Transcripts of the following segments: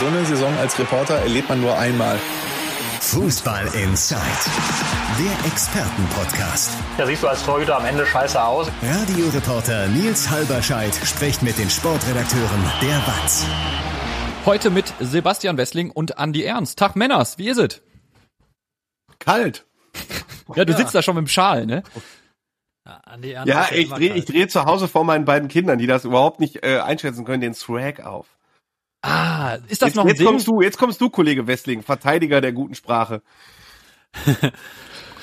So eine Saison als Reporter erlebt man nur einmal. Fußball Inside, der Expertenpodcast. Ja, siehst du als Torhüter am Ende scheiße aus. Radioreporter Nils Halberscheid spricht mit den Sportredakteuren der WAZ. Heute mit Sebastian Wessling und Andy Ernst. Tag Männers, wie ist es? Kalt. Ja, du sitzt da schon mit dem Schal, ne? Ja, ja ich drehe dreh zu Hause vor meinen beiden Kindern, die das überhaupt nicht äh, einschätzen können, den Swag auf. Ah, ist das jetzt, noch ein jetzt Ding? kommst du, jetzt kommst du, Kollege Wessling, Verteidiger der guten Sprache.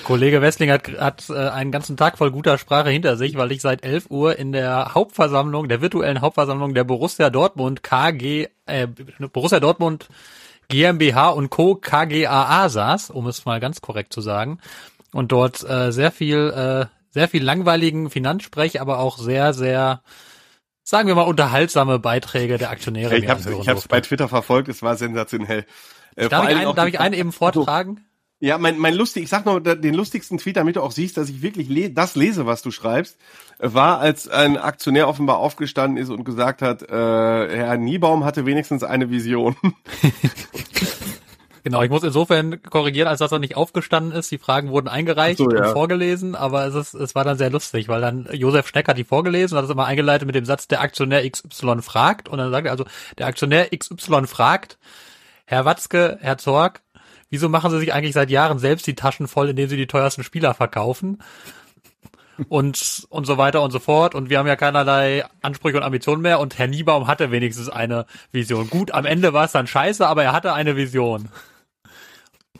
Kollege Wessling hat, hat äh, einen ganzen Tag voll guter Sprache hinter sich, weil ich seit 11 Uhr in der Hauptversammlung, der virtuellen Hauptversammlung der Borussia Dortmund KG, äh, Borussia Dortmund GmbH und Co. KGAA saß, um es mal ganz korrekt zu sagen, und dort äh, sehr viel, äh, sehr viel langweiligen Finanzsprech, aber auch sehr, sehr sagen wir mal, unterhaltsame Beiträge der Aktionäre. Ich habe hab's bei Twitter verfolgt, es war sensationell. Äh, darf ich, einen, darf ich einen eben vortragen? Ja, mein, mein lustig, ich sag noch den lustigsten Tweet, damit du auch siehst, dass ich wirklich le das lese, was du schreibst, war, als ein Aktionär offenbar aufgestanden ist und gesagt hat, äh, Herr Niebaum hatte wenigstens eine Vision. Genau, ich muss insofern korrigieren, als dass er nicht aufgestanden ist. Die Fragen wurden eingereicht so, ja. und vorgelesen, aber es, ist, es war dann sehr lustig, weil dann Josef Schneck hat die vorgelesen und hat es immer eingeleitet mit dem Satz, der Aktionär XY fragt. Und dann sagt er also, der Aktionär XY fragt, Herr Watzke, Herr Zorg, wieso machen Sie sich eigentlich seit Jahren selbst die Taschen voll, indem Sie die teuersten Spieler verkaufen? und und so weiter und so fort. Und wir haben ja keinerlei Ansprüche und Ambitionen mehr. Und Herr Niebaum hatte wenigstens eine Vision. Gut, am Ende war es dann scheiße, aber er hatte eine Vision.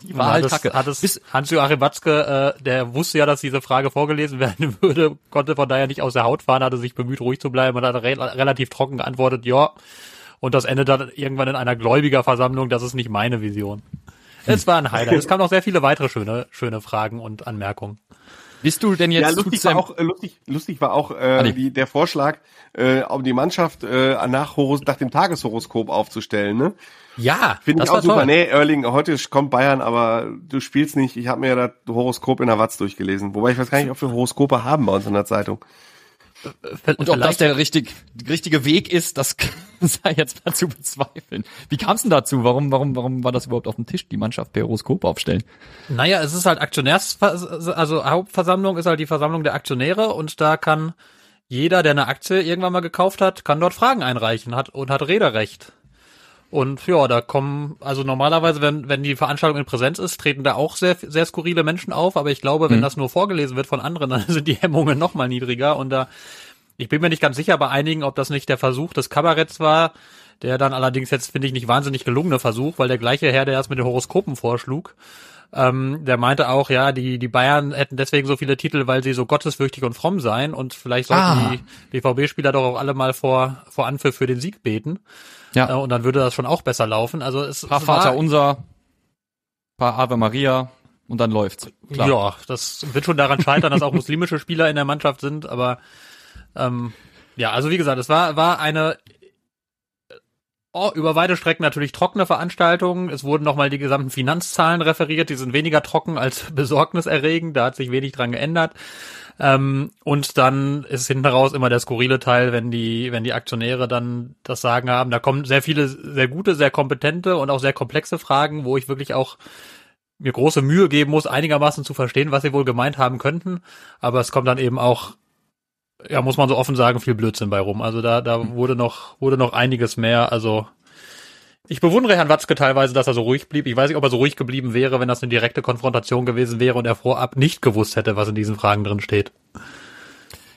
Die war halt hat es, hat es Hans-Joachim Watzke, äh, der wusste ja, dass diese Frage vorgelesen werden würde, konnte von daher nicht aus der Haut fahren, hatte sich bemüht, ruhig zu bleiben und hat re relativ trocken geantwortet, ja. Und das endet dann irgendwann in einer Gläubigerversammlung, das ist nicht meine Vision. Es war ein Highlight. Es kamen noch sehr viele weitere schöne, schöne Fragen und Anmerkungen. Bist du denn jetzt ja, lustig war auch äh, lustig, lustig war auch äh, die, der Vorschlag, äh, um die Mannschaft äh, nach, Horos, nach dem Tageshoroskop aufzustellen, ne? Ja, finde ich auch super. Toll. Nee, Erling, heute kommt Bayern, aber du spielst nicht. Ich habe mir ja das Horoskop in der Watz durchgelesen. Wobei ich weiß gar nicht, ob wir Horoskope haben bei uns in der Zeitung. Und ob das der richtig, richtige Weg ist, das sei jetzt mal zu bezweifeln. Wie kam es denn dazu? Warum, warum, warum war das überhaupt auf dem Tisch, die Mannschaft per Horoskop aufstellen? Naja, es ist halt Aktionärs, also Hauptversammlung ist halt die Versammlung der Aktionäre und da kann jeder, der eine Aktie irgendwann mal gekauft hat, kann dort Fragen einreichen hat und hat Rederecht. Und ja, da kommen, also normalerweise, wenn, wenn die Veranstaltung in Präsenz ist, treten da auch sehr, sehr skurrile Menschen auf, aber ich glaube, wenn mhm. das nur vorgelesen wird von anderen, dann sind die Hemmungen noch mal niedriger und da, ich bin mir nicht ganz sicher bei einigen, ob das nicht der Versuch des Kabaretts war, der dann allerdings jetzt, finde ich, nicht wahnsinnig gelungene Versuch, weil der gleiche Herr, der erst mit den Horoskopen vorschlug, ähm, der meinte auch, ja, die, die Bayern hätten deswegen so viele Titel, weil sie so gottesfürchtig und fromm seien und vielleicht sollten ah. die BVB-Spieler doch auch alle mal vor, vor Anpfiff für den Sieg beten. Ja. Äh, und dann würde das schon auch besser laufen. Also es paar Vater unser, paar Ave Maria und dann läuft's. Klar. Ja, das wird schon daran scheitern, dass auch muslimische Spieler in der Mannschaft sind, aber ähm, ja, also wie gesagt, es war war eine oh, über weite Strecken natürlich trockene Veranstaltungen. Es wurden nochmal die gesamten Finanzzahlen referiert, die sind weniger trocken als besorgniserregend, da hat sich wenig dran geändert. Ähm, und dann ist hinten raus immer der skurrile Teil, wenn die, wenn die Aktionäre dann das Sagen haben. Da kommen sehr viele, sehr gute, sehr kompetente und auch sehr komplexe Fragen, wo ich wirklich auch mir große Mühe geben muss, einigermaßen zu verstehen, was sie wohl gemeint haben könnten. Aber es kommt dann eben auch, ja, muss man so offen sagen, viel Blödsinn bei rum. Also da, da wurde noch, wurde noch einiges mehr. Also ich bewundere Herrn Watzke teilweise, dass er so ruhig blieb. Ich weiß nicht, ob er so ruhig geblieben wäre, wenn das eine direkte Konfrontation gewesen wäre und er vorab nicht gewusst hätte, was in diesen Fragen drin steht.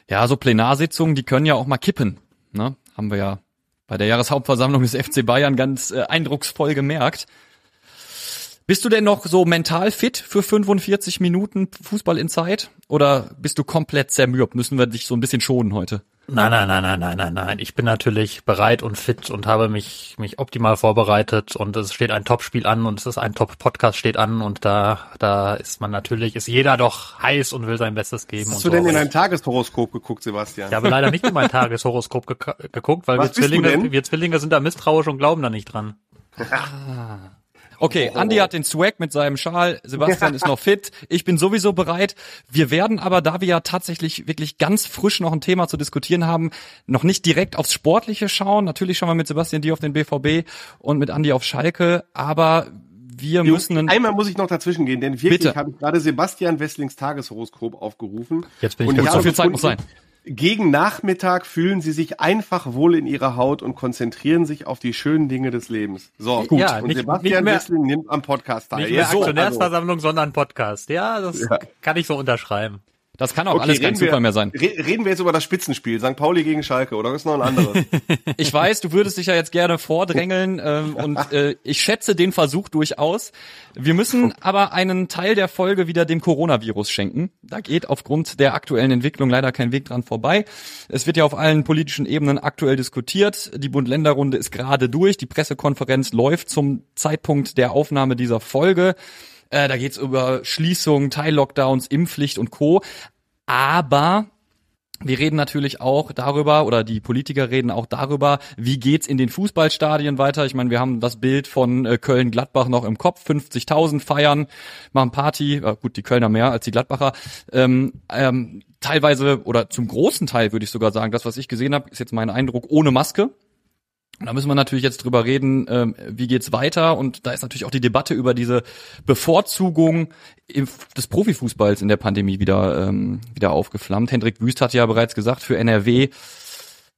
Ja, so Plenarsitzungen, die können ja auch mal kippen. Ne? Haben wir ja bei der Jahreshauptversammlung des FC Bayern ganz äh, eindrucksvoll gemerkt. Bist du denn noch so mental fit für 45 Minuten Fußball in Zeit? Oder bist du komplett zermürbt? Müssen wir dich so ein bisschen schonen heute? Nein, nein, nein, nein, nein, nein, nein. Ich bin natürlich bereit und fit und habe mich, mich optimal vorbereitet und es steht ein Top-Spiel an und es ist ein Top-Podcast steht an und da, da ist man natürlich, ist jeder doch heiß und will sein Bestes geben. Hast du so denn in dein Tageshoroskop geguckt, Sebastian? Ich habe leider nicht in mein Tageshoroskop ge geguckt, weil wir Zwillinge, wir Zwillinge sind da misstrauisch und glauben da nicht dran. Ah. Okay, Andi hat den Swag mit seinem Schal, Sebastian ist noch fit, ich bin sowieso bereit. Wir werden aber, da wir ja tatsächlich wirklich ganz frisch noch ein Thema zu diskutieren haben, noch nicht direkt aufs Sportliche schauen. Natürlich schauen wir mit Sebastian die auf den BVB und mit Andi auf Schalke, aber wir müssen einen, Einmal muss ich noch dazwischen gehen, denn wirklich habe ich gerade Sebastian Wesslings Tageshoroskop aufgerufen. Jetzt bin ich Und ich so viel Zeit muss sein. Gegen Nachmittag fühlen sie sich einfach wohl in ihrer Haut und konzentrieren sich auf die schönen Dinge des Lebens. So, Gut. Ja, und nicht- Sebastian nicht mehr- nimmt am Podcast teil. Nicht mehr so, Aktionärsversammlung, sondern Podcast. Ja, das kann ich so unterschreiben. Das kann auch Okay, alles kein reden wir- Zufall mehr sein. Re reden wir jetzt über das Spitzenspiel, St. Pauli gegen Schalke, oder ist noch ein anderes? Ich weiß, du würdest dich ja jetzt gerne vordrängeln ähm, und äh, ich schätze den Versuch durchaus. Wir müssen aber einen Teil der Folge wieder dem Coronavirus schenken. Da geht aufgrund der aktuellen Entwicklung leider kein Weg dran vorbei. Es wird ja auf allen politischen Ebenen aktuell diskutiert. Die Bund-Länder-Runde ist gerade durch. Die Pressekonferenz läuft zum Zeitpunkt der Aufnahme dieser Folge. Äh, da geht's über Schließungen, Teillockdowns, Impfpflicht und Co. Aber wir reden natürlich auch darüber, oder die Politiker reden auch darüber, wie geht's in den Fußballstadien weiter. Ich meine, wir haben das Bild von äh, Köln-Gladbach noch im Kopf, 50.000 feiern, machen Party, gut, die Kölner mehr als die Gladbacher. Ähm, ähm, teilweise, oder zum großen Teil würde ich sogar sagen, das, was ich gesehen habe, ist jetzt mein Eindruck, ohne Maske. Und da müssen wir natürlich jetzt drüber reden, ähm, wie geht's weiter. Und da ist natürlich auch die Debatte über diese Bevorzugung des Profifußballs in der Pandemie wieder, ähm, wieder aufgeflammt. Hendrik Wüst hat ja bereits gesagt, für NRW,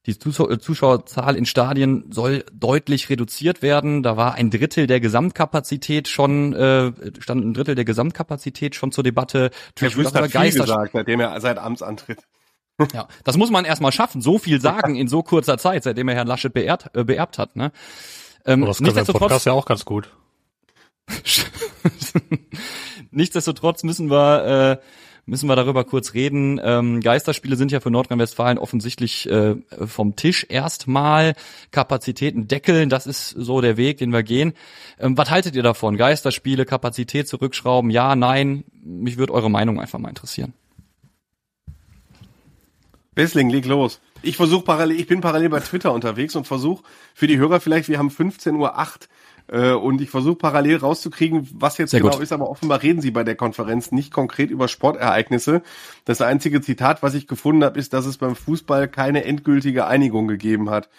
die äh, Zuschauerzahl in Stadien soll deutlich reduziert werden. Da war ein Drittel der Gesamtkapazität schon, äh, stand ein Drittel der Gesamtkapazität schon zur Debatte. Herr Wüst hat viel gesagt, seitdem er seit Amtsantritt. Ja, das muss man erstmal schaffen, so viel sagen in so kurzer Zeit, seitdem er Herrn Laschet beerbt, äh, beerbt hat. Ne? Ähm, das im nichtsdestotrotz, Podcast ja auch ganz gut. nichtsdestotrotz müssen wir äh, müssen wir darüber kurz reden. Ähm, Geisterspiele sind ja für Nordrhein-Westfalen offensichtlich äh, vom Tisch erstmal. Kapazitäten deckeln, das ist so der Weg, den wir gehen. Ähm, was haltet ihr davon? Geisterspiele, Kapazität zurückschrauben? Ja, nein? Mich würde eure Meinung einfach mal interessieren. Wessling, leg los. Ich versuche parallel, ich bin parallel bei Twitter unterwegs und versuche für die Hörer vielleicht, wir haben 15.08 Uhr äh, und ich versuche parallel rauszukriegen, was jetzt Sehr genau gut. ist, aber offenbar reden sie bei der Konferenz nicht konkret über Sportereignisse. Das einzige Zitat, was ich gefunden habe, ist, dass es beim Fußball keine endgültige Einigung gegeben hat.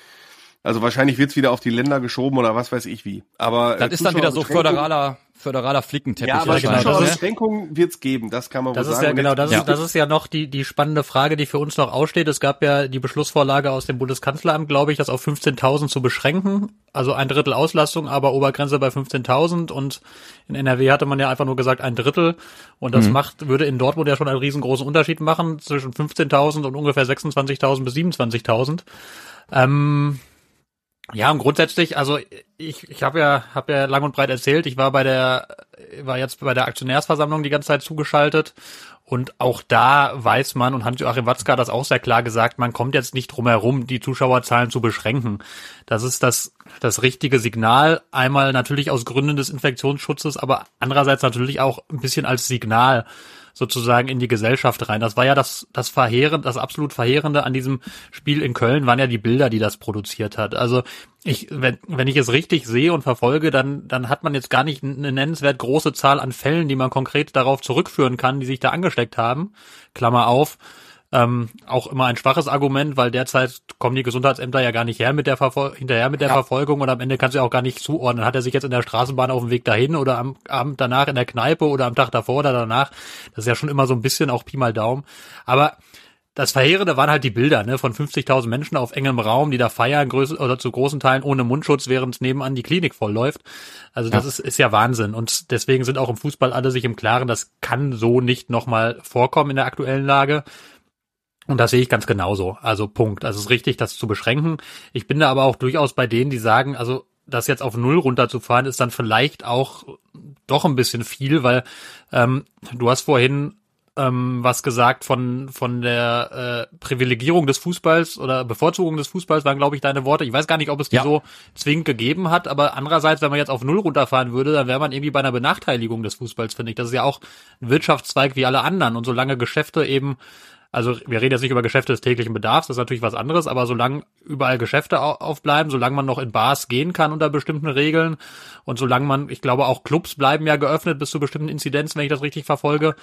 Also wahrscheinlich wird's wieder auf die Länder geschoben oder was weiß ich wie. Aber Das äh, ist dann wieder so Zuschauerbeschränkungen- föderaler, föderaler Flickenteppich. Ja, aber genau, wahrscheinlich, das ne? ist- Zuschauerbeschränkungen wird's geben, das kann man Das wohl ist sagen. ja genau, das Ja. ist, das ist ja noch die, die spannende Frage, die für uns noch aussteht. Es gab ja die Beschlussvorlage aus dem Bundeskanzleramt, glaube ich, das auf 15.000 zu beschränken. Also ein Drittel Auslastung, aber Obergrenze bei 15.000 und in NRW hatte man ja einfach nur gesagt ein Drittel und das macht, würde in Dortmund ja schon einen riesengroßen Unterschied machen zwischen 15.000 und ungefähr 26.000 bis 27.000. Ähm, ja, und grundsätzlich, also ich, ich habe ja, hab ja lang und breit erzählt, ich war bei der, war jetzt bei der Aktionärsversammlung die ganze Zeit zugeschaltet. Und auch da weiß man, und Hans-Joachim Watzke hat das auch sehr klar gesagt, man kommt jetzt nicht drum herum, die Zuschauerzahlen zu beschränken. Das ist das, das richtige Signal, einmal natürlich aus Gründen des Infektionsschutzes, aber andererseits natürlich auch ein bisschen als Signal sozusagen in die Gesellschaft rein. Das war ja das, das Verheerende, das absolut Verheerende an diesem Spiel in Köln waren ja die Bilder, die das produziert hat. Also ich, wenn, wenn ich es richtig sehe und verfolge, dann, dann hat man jetzt gar nicht eine nennenswert große Zahl an Fällen, die man konkret darauf zurückführen kann, die sich da angesteckt haben. Klammer auf. Ähm, auch immer ein schwaches Argument, weil derzeit kommen die Gesundheitsämter ja gar nicht her mit der Verfol hinterher mit der Verfolgung und am Ende kannst du ja auch gar nicht zuordnen. Hat er sich jetzt in der Straßenbahn auf dem Weg dahin oder am Abend danach in der Kneipe oder am Tag davor oder danach? Das ist ja schon immer so ein bisschen auch Pi mal Daumen. Aber das Verheerende waren halt die Bilder ne, von 50.000 Menschen auf engem Raum, die da feiern, größ oder zu großen Teilen ohne Mundschutz, während nebenan die Klinik voll läuft. Also das ist, ist ja Wahnsinn. Und deswegen sind auch im Fußball alle sich im Klaren, das kann so nicht nochmal vorkommen in der aktuellen Lage. Und das sehe ich ganz genauso. Also Punkt. Also es ist richtig, das zu beschränken. Ich bin da aber auch durchaus bei denen, die sagen, also das jetzt auf Null runterzufahren, ist dann vielleicht auch doch ein bisschen viel, weil ähm, du hast vorhin ähm, was gesagt von von der äh, Privilegierung des Fußballs oder Bevorzugung des Fußballs waren, glaube ich, deine Worte. Ich weiß gar nicht, ob es die Ja. so zwingend gegeben hat, aber andererseits, wenn man jetzt auf Null runterfahren würde, dann wäre man irgendwie bei einer Benachteiligung des Fußballs, finde ich. Das ist ja auch ein Wirtschaftszweig wie alle anderen und solange Geschäfte eben Also wir reden jetzt nicht über Geschäfte des täglichen Bedarfs, das ist natürlich was anderes, aber solange überall Geschäfte aufbleiben, solange man noch in Bars gehen kann unter bestimmten Regeln und solange man, ich glaube auch Clubs bleiben ja geöffnet bis zu bestimmten Inzidenzen, wenn ich das richtig verfolge,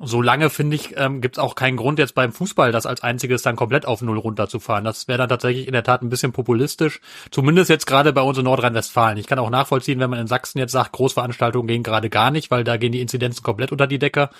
solange finde ich, ähm, gibt es auch keinen Grund jetzt beim Fußball das als einziges dann komplett auf Null runterzufahren. Das wäre dann tatsächlich in der Tat ein bisschen populistisch. Zumindest jetzt gerade bei uns in Nordrhein-Westfalen. Ich kann auch nachvollziehen, wenn man in Sachsen jetzt sagt, Großveranstaltungen gehen gerade gar nicht, weil da gehen die Inzidenzen komplett unter die Decke.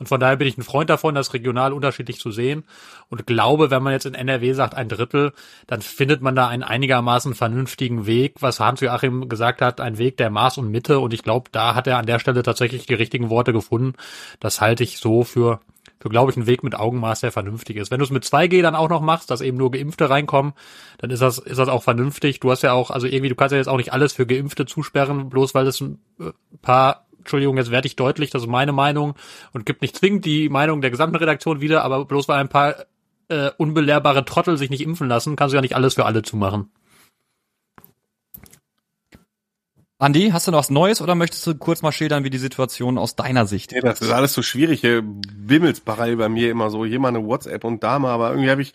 Und von daher bin ich ein Freund davon, das regional unterschiedlich zu sehen und glaube, wenn man jetzt in NRW sagt ein Drittel, dann findet man da einen einigermaßen vernünftigen Weg, was Hans-Joachim gesagt hat, ein Weg der Maß und Mitte und ich glaube, da hat er an der Stelle tatsächlich die richtigen Worte gefunden. Das halte ich so für für, glaube ich, einen Weg mit Augenmaß, der vernünftig ist. Wenn du es mit 2G dann auch noch machst, dass eben nur Geimpfte reinkommen, dann ist das, ist das auch vernünftig. Du hast ja auch, also irgendwie, du kannst ja jetzt auch nicht alles für Geimpfte zusperren, bloß weil es ein äh, paar Entschuldigung, jetzt werde ich deutlich, das ist meine Meinung und gibt nicht zwingend die Meinung der gesamten Redaktion wieder, aber bloß weil ein paar äh, unbelehrbare Trottel sich nicht impfen lassen, kannst du ja nicht alles für alle zumachen. Andi, hast du noch was Neues oder möchtest du kurz mal schildern, wie die Situation aus deiner Sicht ja, Das ist alles so schwierig. Hier wimmelt's parallel bei mir immer so. Hier mal eine WhatsApp und da mal, aber irgendwie habe ich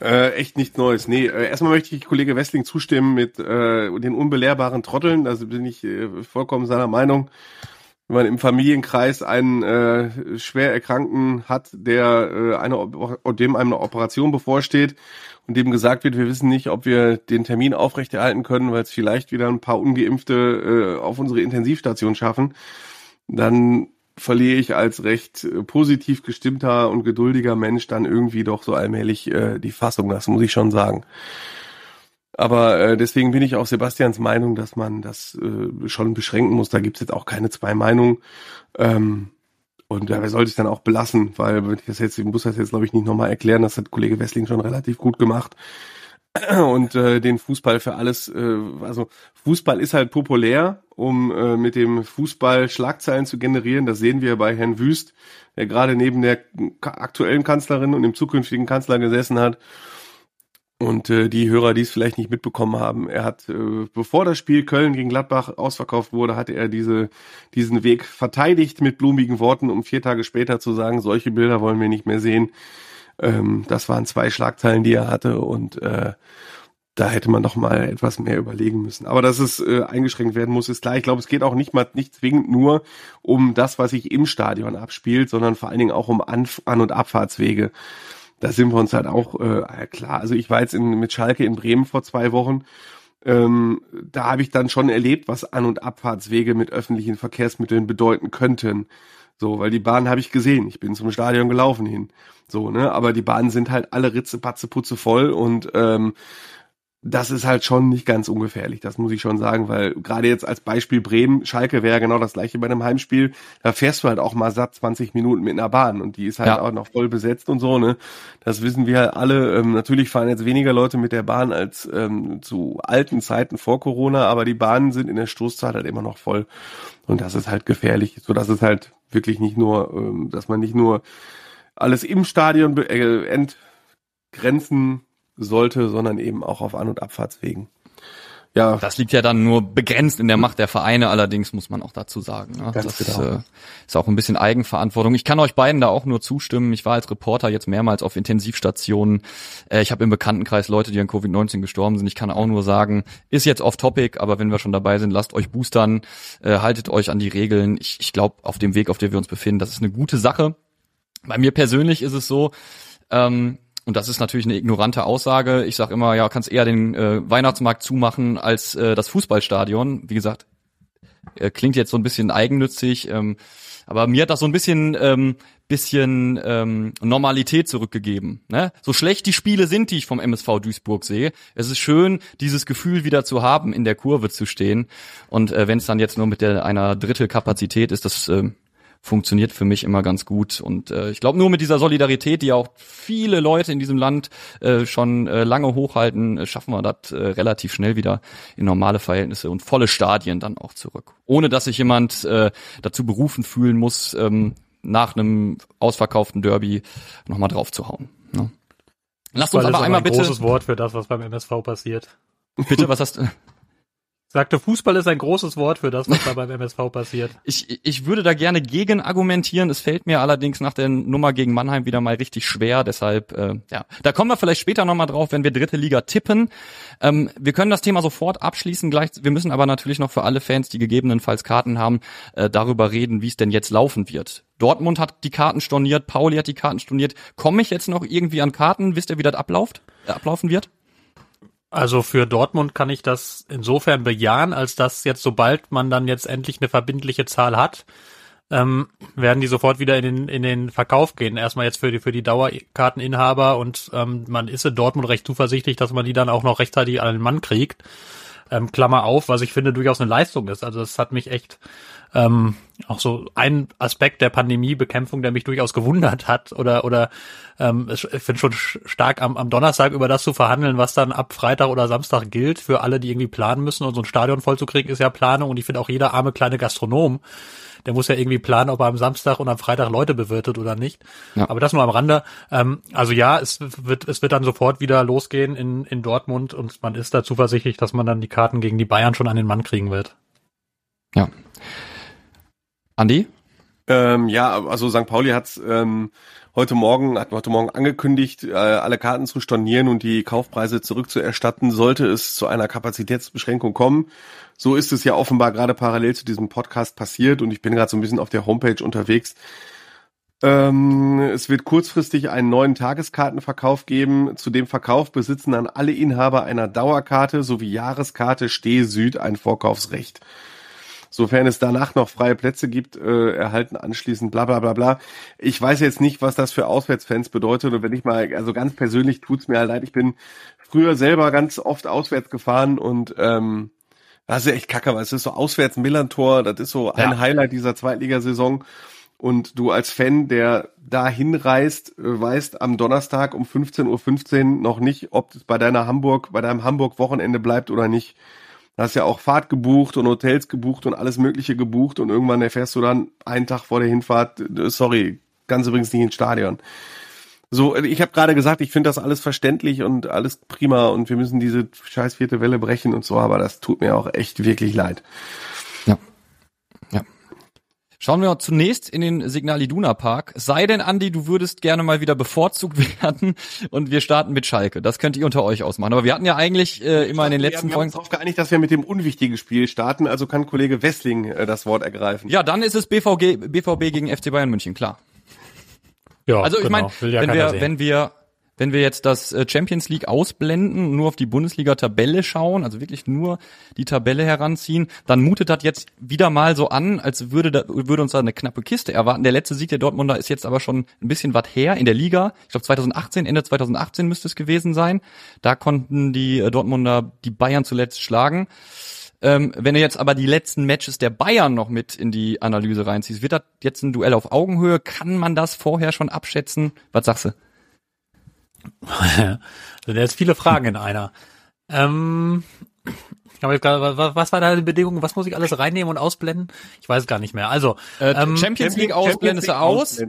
äh, echt nichts Neues. Nee, äh, erstmal möchte ich Kollege Westling zustimmen mit äh, den unbelehrbaren Trotteln. Also bin ich äh, vollkommen seiner Meinung wenn man im Familienkreis einen äh, schwer Erkrankten hat, der äh, eine, dem eine Operation bevorsteht und dem gesagt wird, wir wissen nicht, ob wir den Termin aufrechterhalten können, weil es vielleicht wieder ein paar ungeimpfte äh, auf unsere Intensivstation schaffen, dann verliere ich als recht äh, positiv gestimmter und geduldiger Mensch dann irgendwie doch so allmählich äh, die Fassung. Das muss ich schon sagen. Aber äh, deswegen bin ich auch Sebastians Meinung, dass man das äh, schon beschränken muss. Da gibt's jetzt auch keine zwei Meinungen. Ähm, und dabei sollte ich dann auch belassen, weil wenn ich das jetzt, ich muss das jetzt, glaube ich, nicht nochmal erklären, das hat Kollege Wessling schon relativ gut gemacht. Und äh, den Fußball für alles, äh, also Fußball ist halt populär, um äh, mit dem Fußball Schlagzeilen zu generieren. Das sehen wir bei Herrn Wüst, der gerade neben der aktuellen Kanzlerin und dem zukünftigen Kanzler gesessen hat und äh, die Hörer, die es vielleicht nicht mitbekommen haben, er hat, äh, bevor das Spiel Köln gegen Gladbach ausverkauft wurde, hatte er diese, diesen Weg verteidigt mit blumigen Worten, um vier Tage später zu sagen, solche Bilder wollen wir nicht mehr sehen. Ähm, das waren zwei Schlagzeilen, die er hatte und äh, da hätte man doch mal etwas mehr überlegen müssen. Aber dass es äh, eingeschränkt werden muss, ist klar. Ich glaube, es geht auch nicht mal nicht zwingend nur um das, was sich im Stadion abspielt, sondern vor allen Dingen auch um An-, An und Abfahrtswege da sind wir uns halt auch äh, klar. Also ich war jetzt in, mit Schalke in Bremen vor zwei Wochen. Ähm, da habe ich dann schon erlebt, was An- und Abfahrtswege mit öffentlichen Verkehrsmitteln bedeuten könnten. So, weil die Bahn habe ich gesehen. Ich bin zum Stadion gelaufen hin. So, ne? Aber die Bahnen sind halt alle Ritze, Patze, Putze voll und ähm, das ist halt schon nicht ganz ungefährlich, das muss ich schon sagen, weil gerade jetzt als Beispiel Bremen, Schalke wäre genau das gleiche bei einem Heimspiel, da fährst du halt auch mal satt 20 Minuten mit einer Bahn und die ist halt ja. auch noch voll besetzt und so, ne? Das wissen wir halt alle. Ähm, natürlich fahren jetzt weniger Leute mit der Bahn als ähm, zu alten Zeiten vor Corona, aber die Bahnen sind in der Stoßzeit halt immer noch voll und das ist halt gefährlich, so dass es halt wirklich nicht nur, ähm, dass man nicht nur alles im Stadion äh, entgrenzen sollte, sondern eben auch auf An- und Abfahrtswegen. Ja. Das liegt ja dann nur begrenzt in der Macht der Vereine, allerdings muss man auch dazu sagen. Ne? das genau. äh, ist auch ein bisschen Eigenverantwortung. Ich kann euch beiden da auch nur zustimmen. Ich war als Reporter jetzt mehrmals auf Intensivstationen. Äh, ich habe im Bekanntenkreis Leute, die an Covid-19 gestorben sind. Ich kann auch nur sagen, ist jetzt off-topic, aber wenn wir schon dabei sind, lasst euch boostern, äh, haltet euch an die Regeln. Ich, ich glaube, auf dem Weg, auf dem wir uns befinden, das ist eine gute Sache. Bei mir persönlich ist es so, ähm, und das ist natürlich eine ignorante Aussage. Ich sage immer, ja, kannst eher den äh, Weihnachtsmarkt zumachen als äh, das Fußballstadion. Wie gesagt, äh, klingt jetzt so ein bisschen eigennützig, ähm, aber mir hat das so ein bisschen ähm, bisschen ähm, Normalität zurückgegeben. Ne? So schlecht die Spiele sind, die ich vom MSV Duisburg sehe, es ist schön, dieses Gefühl wieder zu haben, in der Kurve zu stehen. Und äh, wenn es dann jetzt nur mit der einer Drittelkapazität ist, das äh, funktioniert für mich immer ganz gut. Und äh, ich glaube, nur mit dieser Solidarität, die auch viele Leute in diesem Land äh, schon äh, lange hochhalten, äh, schaffen wir das äh, relativ schnell wieder in normale Verhältnisse und volle Stadien dann auch zurück. Ohne dass sich jemand äh, dazu berufen fühlen muss, ähm, nach einem ausverkauften Derby nochmal drauf zu hauen. Ne? Lasst uns aber einmal ein bitte. Großes Wort für das, was beim MSV passiert. Bitte, was hast du? Sagte, Fußball ist ein großes Wort für das, was da beim MSV passiert. Ich, ich würde da gerne gegen argumentieren. Es fällt mir allerdings nach der Nummer gegen Mannheim wieder mal richtig schwer. Deshalb, äh, ja, da kommen wir vielleicht später nochmal drauf, wenn wir dritte Liga tippen. Ähm, wir können das Thema sofort abschließen. Gleich, wir müssen aber natürlich noch für alle Fans, die gegebenenfalls Karten haben, äh, darüber reden, wie es denn jetzt laufen wird. Dortmund hat die Karten storniert, Pauli hat die Karten storniert. Komme ich jetzt noch irgendwie an Karten? Wisst ihr, wie das abläuft, äh, ablaufen wird? Also für Dortmund kann ich das insofern bejahen, als dass jetzt, sobald man dann jetzt endlich eine verbindliche Zahl hat, ähm, werden die sofort wieder in den, in den Verkauf gehen. Erstmal jetzt für die, für die Dauerkarteninhaber und ähm, man ist in Dortmund recht zuversichtlich, dass man die dann auch noch rechtzeitig an den Mann kriegt. Ähm, Klammer auf, was ich finde durchaus eine Leistung ist. Also das hat mich echt ähm, auch so ein Aspekt der Pandemiebekämpfung, der mich durchaus gewundert hat oder oder ähm, ich finde schon stark am, am Donnerstag über das zu verhandeln, was dann ab Freitag oder Samstag gilt für alle, die irgendwie planen müssen und so ein Stadion vollzukriegen, ist ja Planung und ich finde auch jeder arme kleine Gastronom der muss ja irgendwie planen, ob er am Samstag und am Freitag Leute bewirtet oder nicht. Ja. Aber das nur am Rande. Ähm, also ja, es wird, es wird dann sofort wieder losgehen in, in Dortmund und man ist da zuversichtlich, dass man dann die Karten gegen die Bayern schon an den Mann kriegen wird. Ja. Andi? Ähm, ja, also St. Pauli hat ähm, heute Morgen, hat heute Morgen angekündigt, äh, alle Karten zu stornieren und die Kaufpreise zurückzuerstatten, sollte es zu einer Kapazitätsbeschränkung kommen. So ist es ja offenbar gerade parallel zu diesem Podcast passiert und ich bin gerade so ein bisschen auf der Homepage unterwegs. Ähm, es wird kurzfristig einen neuen Tageskartenverkauf geben. Zu dem Verkauf besitzen dann alle Inhaber einer Dauerkarte sowie Jahreskarte Steh Süd ein Vorkaufsrecht. Sofern es danach noch freie Plätze gibt, äh, erhalten anschließend bla bla bla bla. Ich weiß jetzt nicht, was das für Auswärtsfans bedeutet. Und wenn ich mal, also ganz persönlich tut's mir halt leid, ich bin früher selber ganz oft auswärts gefahren und ähm, das ist echt kacke, weil es ist so auswärts Millantor, das ist so ein Highlight dieser Zweitligasaison. Und du als Fan, der da hinreist, äh, weißt am Donnerstag um 15.15 .15 Uhr noch nicht, ob es bei deiner Hamburg, bei deinem Hamburg-Wochenende bleibt oder nicht. Hast ja auch Fahrt gebucht und Hotels gebucht und alles Mögliche gebucht und irgendwann erfährst du dann einen Tag vor der Hinfahrt, äh, sorry, ganz übrigens nicht ins Stadion. So, äh, ich habe gerade gesagt, ich finde das alles verständlich und alles prima und wir müssen diese scheiß vierte Welle brechen und so, aber das tut mir auch echt wirklich leid. Schauen wir zunächst in den Signal Iduna Park. Sei denn, Andi, du würdest gerne mal wieder bevorzugt werden und wir starten mit Schalke. Das könnt ihr unter euch ausmachen. Aber wir hatten ja eigentlich äh, immer in den letzten wir Folgen... Wir haben uns darauf geeinigt, dass wir mit dem unwichtigen Spiel starten, also kann Kollege Wessling äh, das Wort ergreifen. Ja, dann ist es BVG, BVB gegen FC Bayern München, klar. Ja, also ich genau. meine, ja wenn wir, wenn wir wenn wir jetzt das äh, Champions League ausblenden, nur auf die Bundesliga-Tabelle schauen, also wirklich nur die Tabelle heranziehen, dann mutet das jetzt wieder mal so an, als würde, da, würde uns da eine knappe Kiste erwarten. Der letzte Sieg der Dortmunder ist jetzt aber schon ein bisschen was her in der Liga. Ich glaube 2018, Ende 2018 müsste es gewesen sein. Da konnten die äh, Dortmunder die Bayern zuletzt schlagen. Ähm, wenn du jetzt aber die letzten Matches der Bayern noch mit in die Analyse reinziehst, wird das jetzt ein Duell auf Augenhöhe? Kann man das vorher schon abschätzen? Was sagst du? sind jetzt viele Fragen in einer. Ähm, was war deine Bedingung? Was muss ich alles reinnehmen und ausblenden? Ich weiß gar nicht mehr. Also äh, ähm, Champions League ausblendest du aus.